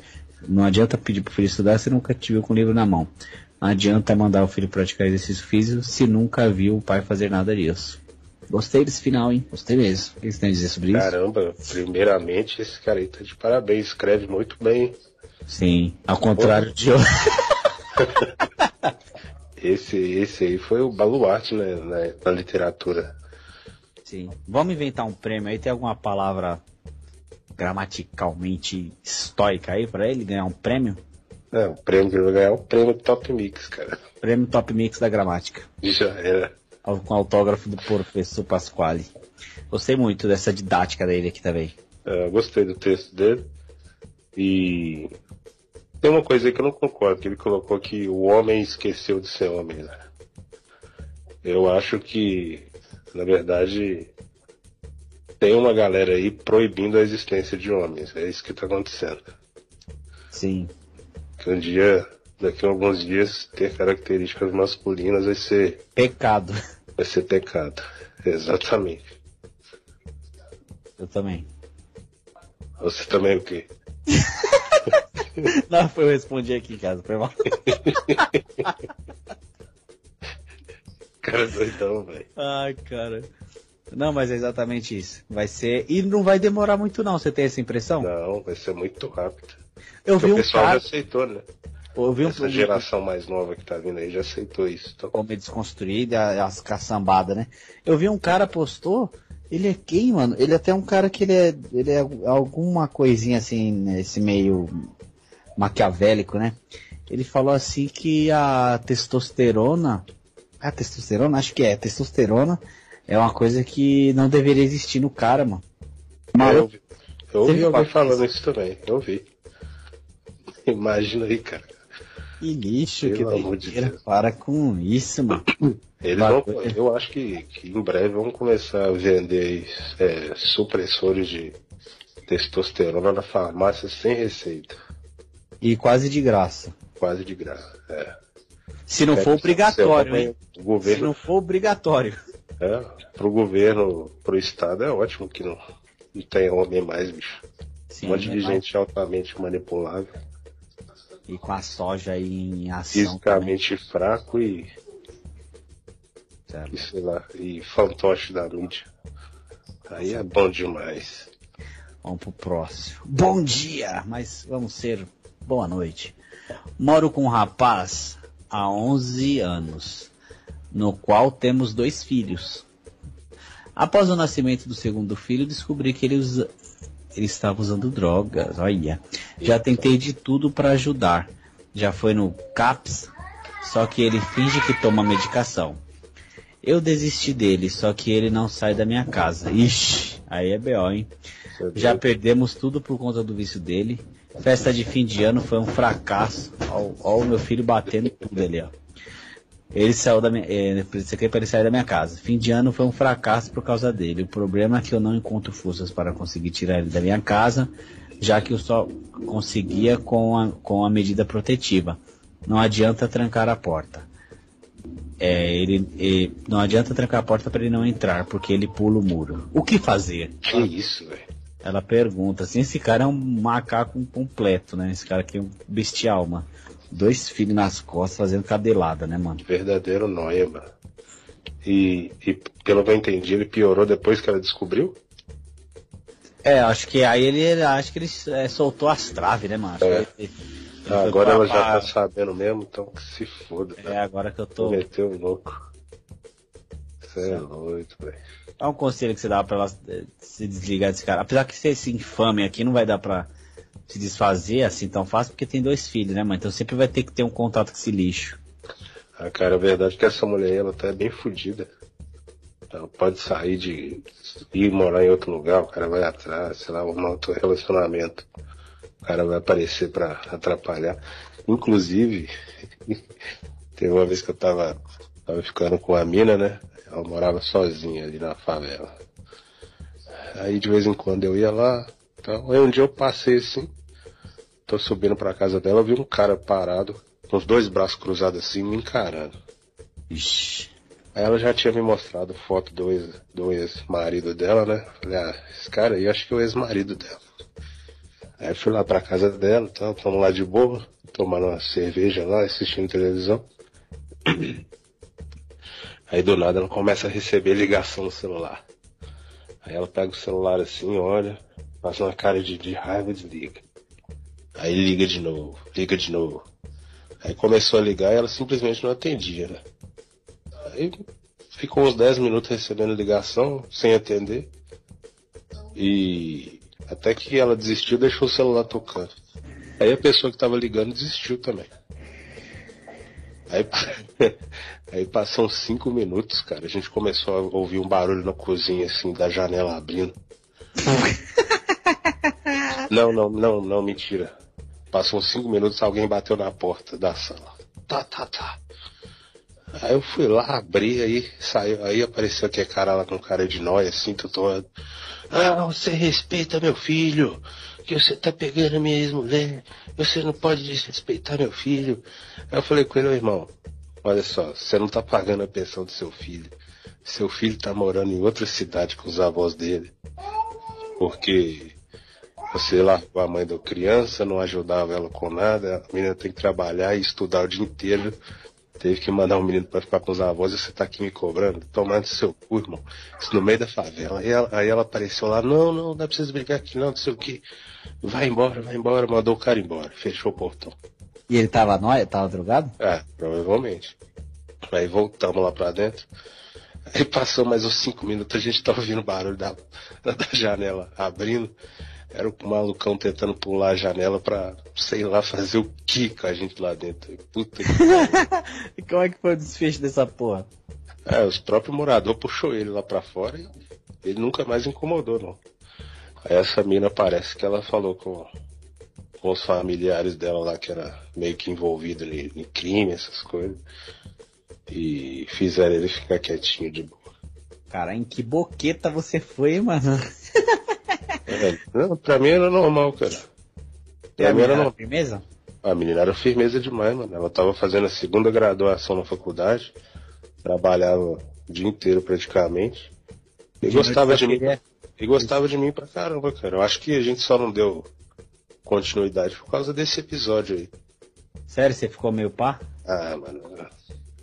Não adianta pedir para o filho estudar se nunca te viu com o livro na mão. Não adianta mandar o filho praticar exercício físico se nunca viu o pai fazer nada disso. Gostei desse final, hein? Gostei mesmo. O que você tem a dizer sobre isso? Caramba, primeiramente esse cara aí tá de parabéns, escreve muito bem. Sim, ao contrário de Esse, esse aí foi o baluarte né, na, na literatura. Sim. Vamos inventar um prêmio aí. Tem alguma palavra gramaticalmente estoica aí pra ele ganhar um prêmio? É, o prêmio que ele vai ganhar é o prêmio Top Mix, cara. Prêmio Top Mix da Gramática. Já era. Com autógrafo do professor Pasquale. Gostei muito dessa didática dele aqui também. É, gostei do texto dele. E tem uma coisa aí que eu não concordo, que ele colocou que o homem esqueceu de ser homem, né? Eu acho que, na verdade, tem uma galera aí proibindo a existência de homens. É isso que tá acontecendo. Sim. Que um dia, daqui a alguns dias, ter características masculinas vai ser, Pecado. vai ser pecado. Exatamente. Eu também. Você também o quê? Não, foi eu respondi aqui em casa, foi mal. Cara doidão, velho. Ai, cara. Não, mas é exatamente isso. Vai ser. E não vai demorar muito, não. Você tem essa impressão? Não, vai ser muito rápido. Eu Porque vi o um pessoal cara. já aceitou, né? Eu vi um Essa geração mais nova que tá vindo aí já aceitou isso. Então, como é desconstruída, as caçambadas, né? Eu vi um cara postou, ele é quem, mano? Ele é até um cara que ele é, ele é alguma coisinha assim, nesse meio maquiavélico, né? Ele falou assim que a testosterona, a testosterona, acho que é, testosterona é uma coisa que não deveria existir no cara, mano. eu Maluco, ouvi, eu ouvi alguém falando isso também. Eu ouvi. Imagina aí, cara. que lixo, Pelo que amor de doideira. Deus. Para com isso, mano. Eles vão, eu acho que, que em breve vão começar a vender é, supressores de testosterona na farmácia sem receita. E quase de graça. Quase de graça. É. Se não for obrigatório, hein? O Se governo, não for obrigatório. é, pro governo, pro estado é ótimo que não, não tem homem mais, bicho. Sim, um monte de né, gente altamente manipulável, E com a soja aí em ação também. fisicamente fraco e, Certo. e sei lá, e fantoche da mídia. Aí é bom demais. Vamos pro próximo. Bom dia, mas vamos ser boa noite. Moro com um rapaz há 11 anos, no qual temos dois filhos. Após o nascimento do segundo filho, descobri que ele, usa- ele estava usando drogas. Olha, já tentei de tudo para ajudar. Já foi no CAPS, só que ele finge que toma medicação. Eu desisti dele, só que ele não sai da minha casa. Ixi, aí é B.O., hein? Já perdemos tudo por conta do vício dele. Festa de fim de ano foi um fracasso. Olha o meu filho batendo tudo ali, ó. Ele saiu da minha. Aqui é para ele sair da minha casa. Fim de ano foi um fracasso por causa dele. O problema é que eu não encontro forças para conseguir tirar ele da minha casa, já que eu só conseguia com a, com a medida protetiva. Não adianta trancar a porta. É, ele, e- não adianta trancar a porta para ele não entrar, porque ele pula o muro. O que fazer? Que isso, velho. Ela pergunta assim, esse cara é um macaco completo, né? Esse cara aqui é um bestial, mano. Dois filhos nas costas fazendo cadelada, né, mano? Verdadeiro noia, mano. E, e pelo que eu entendi, ele piorou depois que ela descobriu? É, acho que aí ele, acho que ele é, soltou as traves, né, mano? Acho É. que ele- ele Ah, agora ela já tá sabendo mesmo, então que se foda. É, agora que eu tô. Meteu o louco. Você é doido, velho. É um conselho que você dá pra ela eh, se desligar desse cara? Apesar que ser esse infame aqui não vai dar pra se desfazer assim tão fácil, porque tem dois filhos, né, mano? Então sempre vai ter que ter um contato com esse lixo. Ah, cara, a verdade é que essa mulher, ela tá bem fodida. Ela pode sair de ir morar em outro lugar, o cara vai atrás, sei lá, arrumar outro relacionamento. O cara vai aparecer pra atrapalhar. Inclusive, teve uma vez que eu tava, tava ficando com a mina, né? Ela morava sozinha ali na favela. Aí de vez em quando eu ia lá. Então, aí um dia eu passei assim, tô subindo pra casa dela, eu vi um cara parado, com os dois braços cruzados assim, me encarando. Ixi. Aí ela já tinha me mostrado foto do ex- do ex-marido dela, né? Falei, ah, esse cara aí acho que é o ex-marido dela. Aí fui lá pra casa dela, então, tamo lá de boa, tomando uma cerveja lá, assistindo televisão. Aí do nada ela começa a receber ligação no celular. Aí ela pega o celular assim, olha, faz uma cara de, de raiva e desliga. Aí liga de novo, liga de novo. Aí começou a ligar e ela simplesmente não atendia, né? Aí ficou uns 10 minutos recebendo ligação, sem atender. E até que ela desistiu deixou o celular tocando. Aí a pessoa que tava ligando desistiu também. Aí, aí passam cinco minutos, cara. A gente começou a ouvir um barulho na cozinha, assim, da janela abrindo. não, não, não, não, mentira. Passam cinco minutos, alguém bateu na porta da sala. Tá, tá, tá. Aí eu fui lá, abri, aí saiu, aí apareceu aquele cara lá com cara de nóia, assim, todo. Ah, você respeita meu filho, que você tá pegando minha ex-mulher, você não pode desrespeitar meu filho. Aí eu falei com ele, irmão, olha só, você não tá pagando a pensão do seu filho. Seu filho tá morando em outra cidade com os avós dele. Porque você lá com a mãe da criança, não ajudava ela com nada, a menina tem que trabalhar e estudar o dia inteiro Teve que mandar um menino para ficar com os avós e você tá aqui me cobrando. Tomando seu cu, irmão. Isso no meio da favela. Aí ela, aí ela apareceu lá, não, não, não é preciso brigar aqui não, não sei o que. Vai embora, vai embora, mandou o cara embora. Fechou o portão. E ele tava nóia? Tava drogado? É, provavelmente. Aí voltamos lá pra dentro. Aí passou mais uns cinco minutos, a gente tá ouvindo o barulho da, da janela abrindo. Era o malucão tentando pular a janela pra, sei lá, fazer o que com a gente lá dentro. Puta que E como é que foi o desfecho dessa porra? É, os próprios moradores puxou ele lá pra fora e ele nunca mais incomodou, não. Aí essa mina parece que ela falou com, com os familiares dela lá, que era meio que envolvido em, em crime, essas coisas. E fizeram ele ficar quietinho de boa. Cara, em que boqueta você foi, mano? Não, pra mim era normal, cara. Pra mim era normal. firmeza? A menina era firmeza demais, mano. Ela tava fazendo a segunda graduação na faculdade, trabalhava o dia inteiro praticamente. E De gostava de mim. queria- E gostava de mim pra caramba, cara. Eu acho que a gente só não deu continuidade por causa desse episódio aí. Sério, você ficou meio pá? Ah, mano.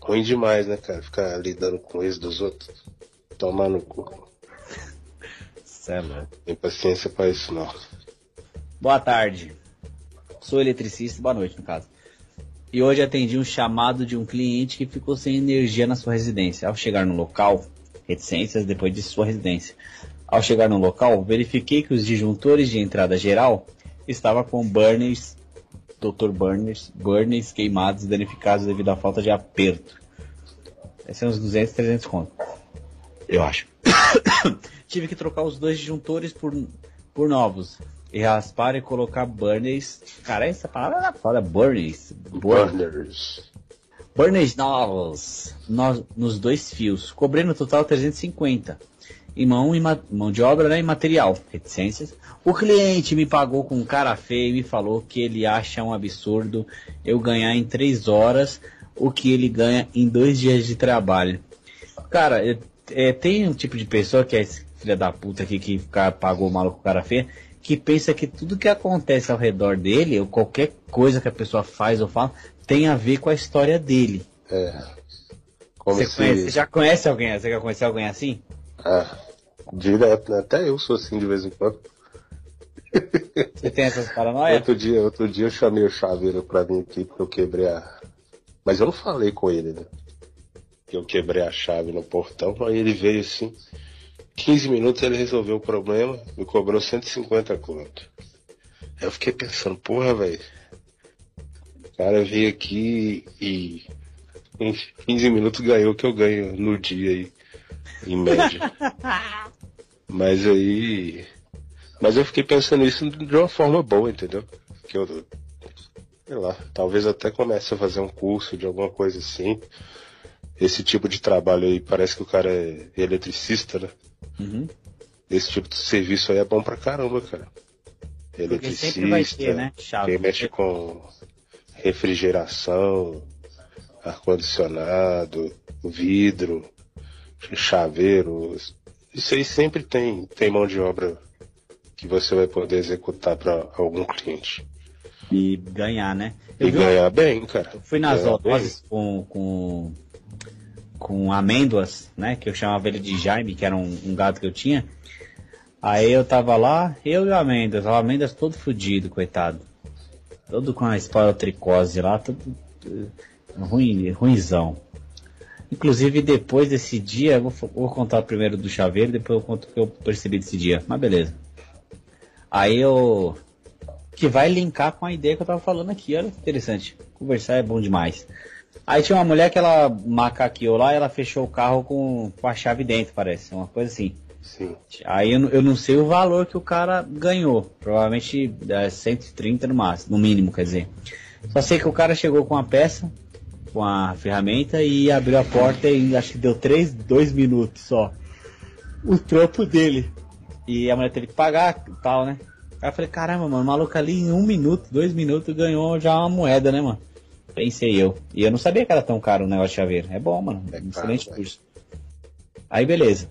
Ruim demais, né, cara? Ficar lidando com isso dos outros. Tomar no cu. Sério. Tem paciência pra isso, não. Boa tarde. Sou eletricista, boa noite no caso. E hoje atendi um chamado de um cliente que ficou sem energia na sua residência. Ao chegar no local, reticências depois de sua residência. Ao chegar no local, verifiquei que os disjuntores de entrada geral estavam com burners, Dr. Burners, burners queimados e danificados devido à falta de aperto. Esses são uns 200, 300 conto. Eu acho. Tive que trocar os dois disjuntores por, por novos. E raspar e colocar burners. Cara, essa palavra é foda. Burners. Burners. Burners. Novos. no- nos dois fios. Cobrei no total 350. Em mão, e ma- mão de obra né, e material. Reticências. O cliente me pagou com cara feio e me falou que ele acha um absurdo eu ganhar em três horas o que ele ganha em dois dias de trabalho. Cara, é- é, tem um tipo de pessoa que é filho da puta aqui que pagou o maluco cara feia, que pensa que tudo que acontece ao redor dele, ou qualquer coisa que a pessoa faz ou fala, tem a ver com a história dele. É. Como Você, se. conhece- você já conhece alguém? Você já conheceu alguém assim? Ah, direto, né? Até eu sou assim de vez em quando. Você tem essas paranoias? Outro dia, outro dia eu chamei o chaveiro pra vir aqui porque eu quebrei a. Mas eu não falei com ele, né? Que eu quebrei a chave no portão, aí ele veio assim. 15 minutos ele resolveu o problema, me cobrou 150 conto. Aí eu fiquei pensando, porra, velho. O cara veio aqui e em 15 minutos ganhou o que eu ganho no dia aí, em média. Mas aí. Mas eu fiquei pensando isso de uma forma boa, entendeu? Que eu. Sei lá, talvez até comece a fazer um curso de alguma coisa assim. Esse tipo de trabalho aí, parece que o cara é eletricista, né? Uhum. Esse tipo de serviço aí é bom pra caramba, cara. Eletricista, ter, né? Chave. quem mexe com refrigeração, ar-condicionado, vidro, chaveiro. Isso aí sempre tem, tem mão de obra que você vai poder executar para algum cliente. E ganhar, né? E Eu uma- ganhar bem, cara. Eu fui nas Ganhar com, com, com amêndoas, né? Que eu chamava ele de Jaime, que era um, um gato que eu tinha. Aí eu tava lá, eu e o amêndoas, o amêndoas todo fudido, coitado. Todo com a esporotricose lá, todo eh, ruim, ruimzão. Inclusive depois desse dia, vou, vou contar primeiro do chaveiro, depois eu conto o que eu percebi desse dia. Mas beleza. Aí eu que vai linkar com a ideia que eu tava falando aqui. Olha que interessante. Conversar é bom demais. Aí tinha uma mulher que ela macaqueou lá e ela fechou o carro com, com a chave dentro, parece. Uma coisa assim. Sim. Aí eu, não- eu não sei o valor que o cara ganhou. Provavelmente é 130 no máximo, no mínimo, quer dizer. Só sei que o cara chegou com a peça, com a ferramenta e abriu a porta e acho que deu 3, 2 minutos só. O trampo dele. E a mulher teve que pagar e tal, né? Aí eu falei, caramba, mano, o maluco ali em um minuto, dois minutos ganhou já uma moeda, né, mano? Pensei eu. E eu não sabia que era tão caro o negócio de chaveiro. É bom, mano. É caro, excelente velho. curso. Aí beleza.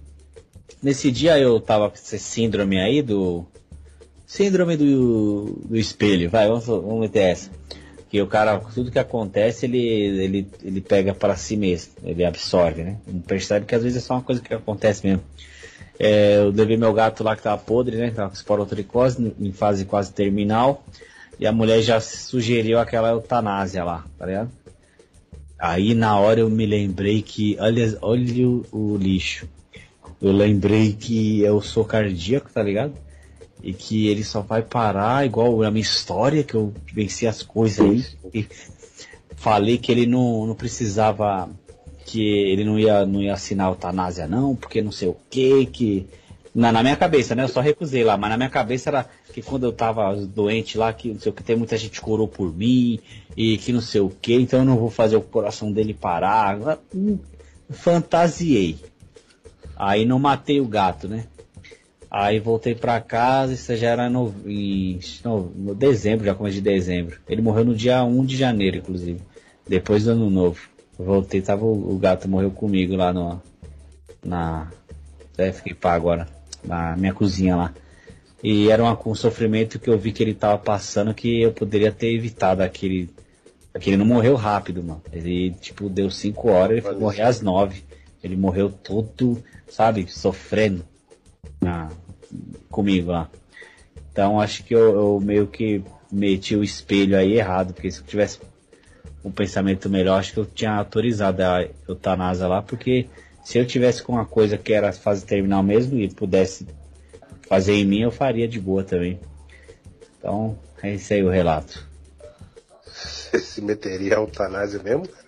Nesse dia eu tava com esse síndrome aí do. Síndrome do, do espelho, vai, vamos, vamos meter essa. Que o cara, tudo que acontece, ele, ele, ele pega para si mesmo, ele absorve, né? Não percebe que às vezes é só uma coisa que acontece mesmo. É, eu levei meu gato lá que tava podre, né? que Tava com esporotricose, em fase quase terminal. E a mulher já sugeriu aquela eutanásia lá, tá ligado? Aí na hora eu me lembrei que, olha, olha o, o lixo. Eu lembrei que eu sou cardíaco, tá ligado? E que ele só vai parar igual a minha história, que eu venci as coisas aí. E falei que ele não, não precisava, que ele não ia, não ia assinar eutanásia não, porque não sei o que, que... Na, na minha cabeça, né? Eu só recusei lá, mas na minha cabeça era que quando eu tava doente lá, que não sei o que, tem muita gente que orou por mim, e que não sei o que, então eu não vou fazer o coração dele parar. Hum, Fantasiei. Aí não matei o gato, né? Aí voltei pra casa, isso já era no, em no, no dezembro, já começo de dezembro. Ele morreu no dia 1 de janeiro, inclusive. Depois do ano novo. Voltei, tava o, o gato morreu comigo lá no. Na. É, fiquei pá agora. Na minha cozinha lá. E era uma, um sofrimento que eu vi que ele tava passando que eu poderia ter evitado aquele. Aquele não morreu rápido, mano. Ele, tipo, deu 5 horas, ele foi morrer às 9. Ele morreu todo, sabe, sofrendo na, comigo lá. Então acho que eu, eu meio que meti o espelho aí errado, porque se eu tivesse um pensamento melhor, acho que eu tinha autorizado a eutanásia lá, porque se eu tivesse com uma coisa que era fase terminal mesmo e pudesse fazer em mim, eu faria de boa também. Então, é esse aí o relato. Você se meteria a eutanásia mesmo, cara?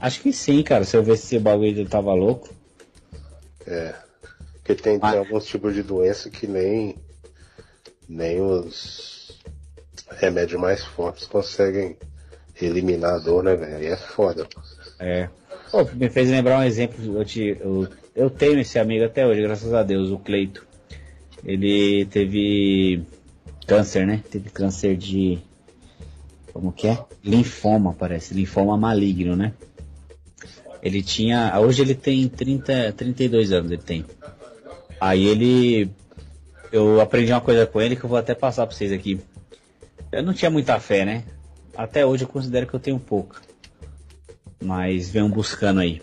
Acho que sim, cara, se eu ver se esse bagulho tava louco. É. Porque tem, tem Ah. alguns tipos de doença que nem, nem os remédios mais fortes conseguem eliminar a dor, né, velho? Aí é foda. É. Pô, me fez lembrar um exemplo. Eu, te, eu, eu tenho esse amigo até hoje, graças a Deus, o Cleito. Ele teve câncer, né? Teve câncer de. Como que é? Linfoma, parece. Linfoma maligno, né? Ele tinha. Hoje ele tem 30, 32 anos, ele tem. Aí ele. Eu aprendi uma coisa com ele que eu vou até passar pra vocês aqui. Eu não tinha muita fé, né? Até hoje eu considero que eu tenho pouca mas venham buscando aí.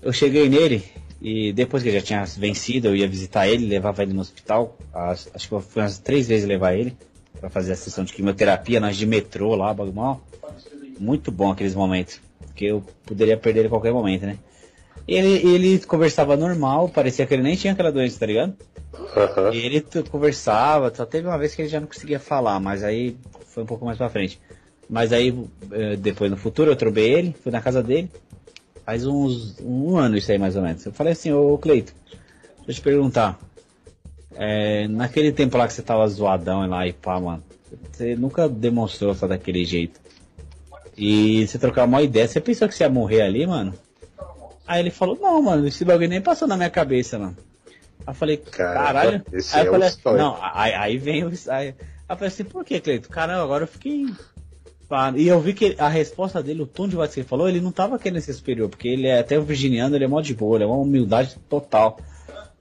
Eu cheguei nele e depois que ele já tinha vencido, eu ia visitar ele, levava ele no hospital. As- acho que foi umas três vezes levar ele para fazer a sessão de quimioterapia, nós de metrô lá, bagulho. Muito bom aqueles momentos, porque eu poderia perder ele a qualquer momento, né? Ele, ele conversava normal, parecia que ele nem tinha aquela doença, tá ligado? E ele conversava, só teve uma vez que ele já não conseguia falar, mas aí foi um pouco mais pra frente. Mas aí, eh, depois no futuro, eu trobei ele, fui na casa dele, faz uns um ano isso aí mais ou menos. Eu falei assim, ô Cleito, deixa eu te perguntar, eh, naquele tempo lá que você tava zoadão lá e pá, mano, você nunca demonstrou só daquele jeito. E você trocava uma ideia, você pensou que você ia morrer ali, mano? Aí ele falou, não, mano, esse bagulho nem passou na minha cabeça, mano. Aí eu falei, caralho. esse aí é eu falei, não, aí, aí vem o. Aí, aí eu falei assim, por que, Cleito? Caramba, agora eu fiquei. E eu vi que a resposta dele, o tom de voz que ele falou, ele não tava querendo ser superior, porque ele é até o virginiano, ele é mó de boa, ele é uma humildade total.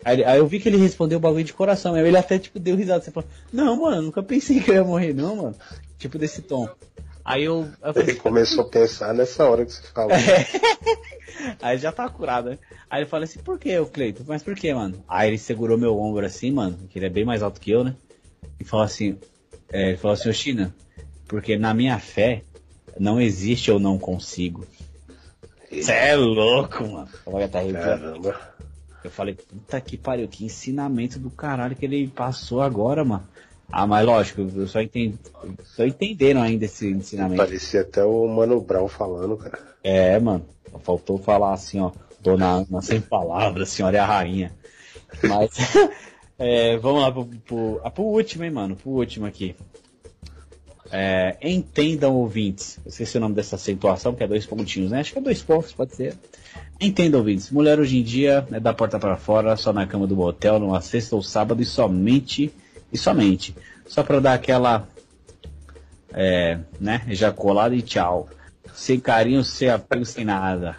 Aí, aí eu vi que ele respondeu o bagulho de coração, aí ele até tipo deu risada, você falou, não, mano, nunca pensei que eu ia morrer, não, mano. Tipo desse tom. Aí eu, eu falei, Ele começou a pensar nessa hora que você falou. Aí já tá curado, né? Aí ele fala assim, por que, Cleito? Mas por que, mano? Aí ele segurou meu ombro assim, mano, que ele é bem mais alto que eu, né? E falou assim, é, ele falou assim, ô China, porque na minha fé não existe eu não consigo. Você é louco, mano. Olha, tá. Caramba. Eu falei, puta que pariu, que ensinamento do caralho que ele passou agora, mano. Ah, mas lógico, eu só entendo, tô entendendo ainda esse ensinamento. Parecia até o Mano Brown falando, cara. É, mano. Faltou falar assim, ó. Dona Ana, sem palavras, senhora é a rainha. Mas, é, vamos lá pro, pro, ah, pro último, hein, mano. Pro último aqui. É, entendam ouvintes. Eu esqueci o nome dessa acentuação, que é dois pontinhos, né? Acho que é dois pontos, pode ser. Entendam ouvintes. Mulher hoje em dia é da porta para fora, só na cama do motel, numa sexta ou sábado e somente. E somente. Só pra dar aquela. É, né? Ejaculada e tchau. Sem carinho, sem apego, sem nada.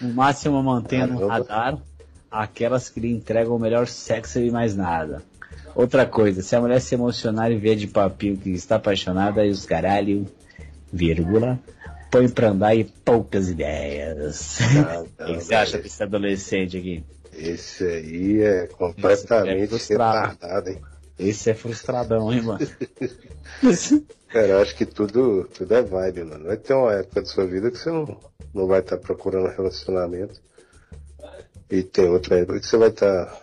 No máximo mantendo no radar aquelas que lhe entregam o melhor sexo e mais nada. Outra coisa, se a mulher se emocionar e ver de papinho que está apaixonada, e os caralho, vírgula, põe pra andar e poucas ideias. O que você acha desse adolescente aqui? Esse aí é completamente É retardado, hein? Esse é frustradão, hein, mano? Cara, eu acho que tudo, tudo é vibe, mano. Vai ter uma época da sua vida que você não, não vai estar procurando relacionamento. E tem outra época que você vai estar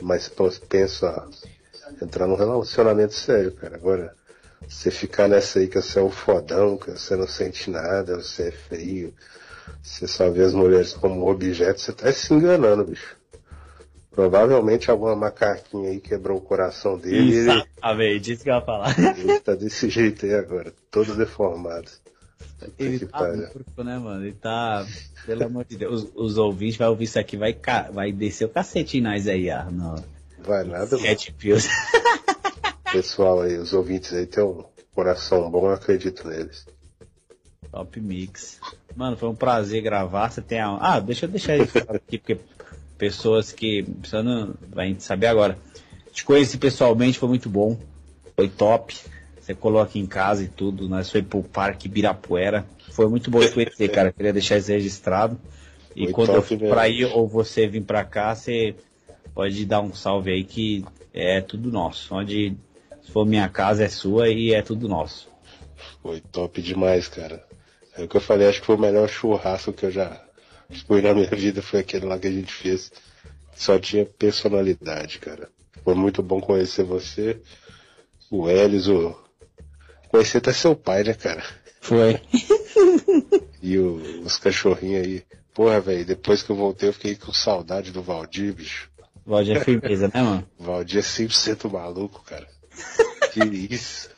mais propenso a entrar num relacionamento sério, cara. Agora, você ficar nessa aí que você é um fodão, que você não sente nada, você é frio, você só vê as mulheres como objeto, você tá se enganando, bicho. Provavelmente alguma macaquinha aí quebrou o coração dele e ele, Exatamente, isso que eu ia falar. ele tá desse jeito aí agora, todo deformado. Ele que tá pariu. louco, né, mano? Ele tá. Pelo amor de Deus. Os, os ouvintes vão ouvir isso aqui, vai, ca- vai descer o cacete em nós aí, ó. Vai nada, mano. Cat Pills. Pessoal aí, os ouvintes aí tem um coração bom, eu acredito neles. Top Mix. Mano, foi um prazer gravar. Você tem a... Ah, deixa eu deixar isso aqui, porque pessoas que. Você não vai saber agora. Te conheci pessoalmente, foi muito bom. Foi top. Você colou aqui em casa e tudo. Nós foi pro Parque Birapuera. Foi muito bom te conhecer, cara. Queria deixar isso registrado. E Foi quando eu mesmo. pra aí ou você vir pra cá, você pode dar um salve aí que é tudo nosso. Onde se for minha casa é sua e é tudo nosso. Foi top demais, cara. É o que eu falei, acho que foi o melhor churrasco que eu já fui na minha vida, foi aquele lá que a gente fez. Só tinha personalidade, cara. Foi muito bom conhecer você, o Elis, o. Conhecer até seu pai, né, cara? Foi. E o- os cachorrinhos aí. Porra, velho, depois que eu voltei eu fiquei com saudade do Valdir, bicho. Valdir é firmeza, né, mano? Valdir é 100% maluco, cara. Que isso.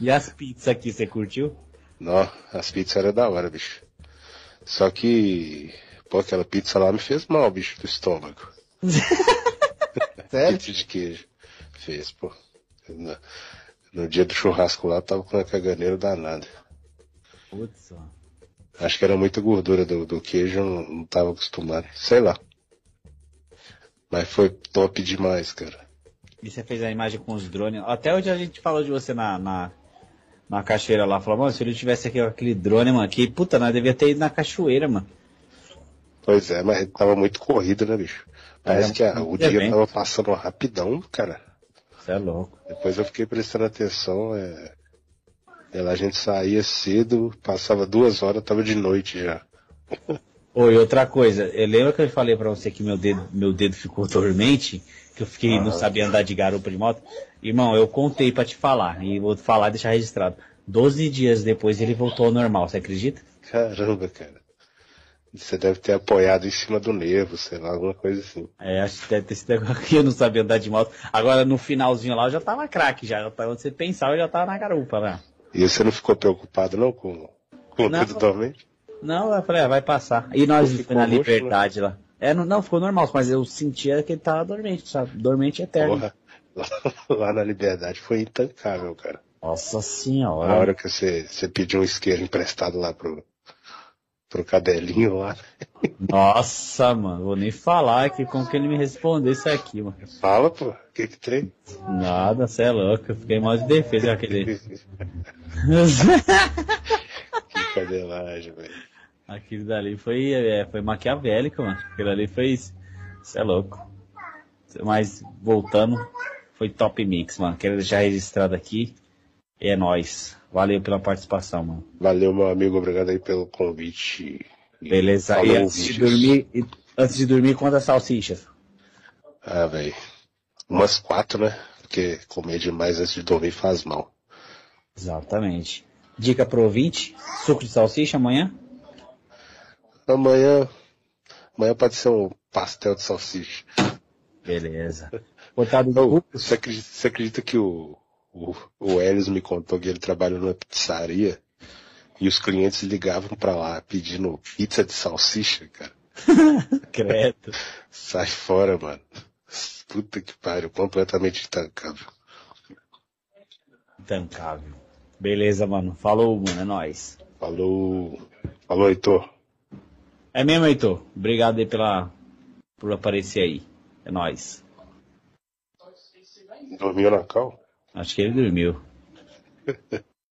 E as pizzas aqui, você curtiu? Não, as pizzas eram da hora, bicho. Só que, pô, aquela pizza lá me fez mal, bicho, do estômago. Sério? Pizza de queijo. Fez, pô. No, no dia do churrasco lá, tava com a caganeira danada. Putz, ó. Acho que era muita gordura do, do queijo, não, não tava acostumado. Sei lá. Mas foi top demais, cara. E você fez a imagem com os drones. Até hoje a gente falou de você na, na, na cachoeira lá. Falou, mano, se ele tivesse aqui aquele drone, mano, que puta, nós devia ter ido na cachoeira, mano. Pois é, mas tava muito corrido, né, bicho? Parece É, que a- o dia tava passando rapidão, cara. Você é louco. Depois eu fiquei prestando atenção, é... a gente saía cedo, passava duas horas, tava de noite já. Oi, outra coisa, eu lembro que eu falei pra você que meu dedo, meu dedo ficou dormente, que eu fiquei, não Ah. sabia andar de garupa de moto. Irmão, eu contei pra te falar, e vou falar e deixar registrado. Doze dias depois ele voltou ao normal, você acredita? Caramba, cara. Você deve ter apoiado em cima do nervo, sei lá, alguma coisa assim. É, acho que deve ter sido agora que eu não sabia andar de moto. Agora no finalzinho lá eu já tava craque, já. onde você pensava, eu já tava na garupa lá. E você não ficou preocupado não com, com o Não. dedo dormente? Não, eu falei, ah, vai passar. E nós Ficou na roxo, liberdade lá. É, não, não, ficou normal, mas eu sentia que ele tava dormente, sabe? Dormente eterno. Porra, lá, lá na Liberdade foi intancável, cara. Nossa Na senhora. hora que você, você pediu um isqueiro emprestado lá pro, pro cadelinho lá, Nossa, mano, vou nem falar que como que ele me respondesse aqui, mano. fala, pô, o que que tem? Nada, você é louco, eu fiquei mal de defesa aquele. Que cadelagem, velho. Aquilo dali foi, é, foi maquiavélico, mano. Aquilo ali foi. Você é louco. Mas voltando, foi top mix, mano. Quero deixar registrado aqui. É nóis. Valeu pela participação, mano. Valeu, meu amigo, obrigado aí pelo convite. Beleza. falou, E antes de dormir, e- antes de dormir, quantas salsichas? Ah, velho. Umas quatro, né? porque comer demais antes de dormir faz mal. Exatamente. Dica pro ouvinte: suco de salsicha amanhã? Amanhã, amanhã pode ser um pastel de salsicha. Beleza. Botado cuco? você, acredita, você acredita que o, o, o Helios me contou que ele trabalha numa pizzaria e os clientes ligavam pra lá pedindo pizza de salsicha, cara? Credo. Sai fora, mano. Puta que pariu, completamente intancável. Intancável. Beleza, mano. Falou, mano. É nóis. Falou. Falou, Heitor. É mesmo, Heitor. Obrigado aí pela, por aparecer aí. É nóis. Dormiu na cal? Acho que ele dormiu.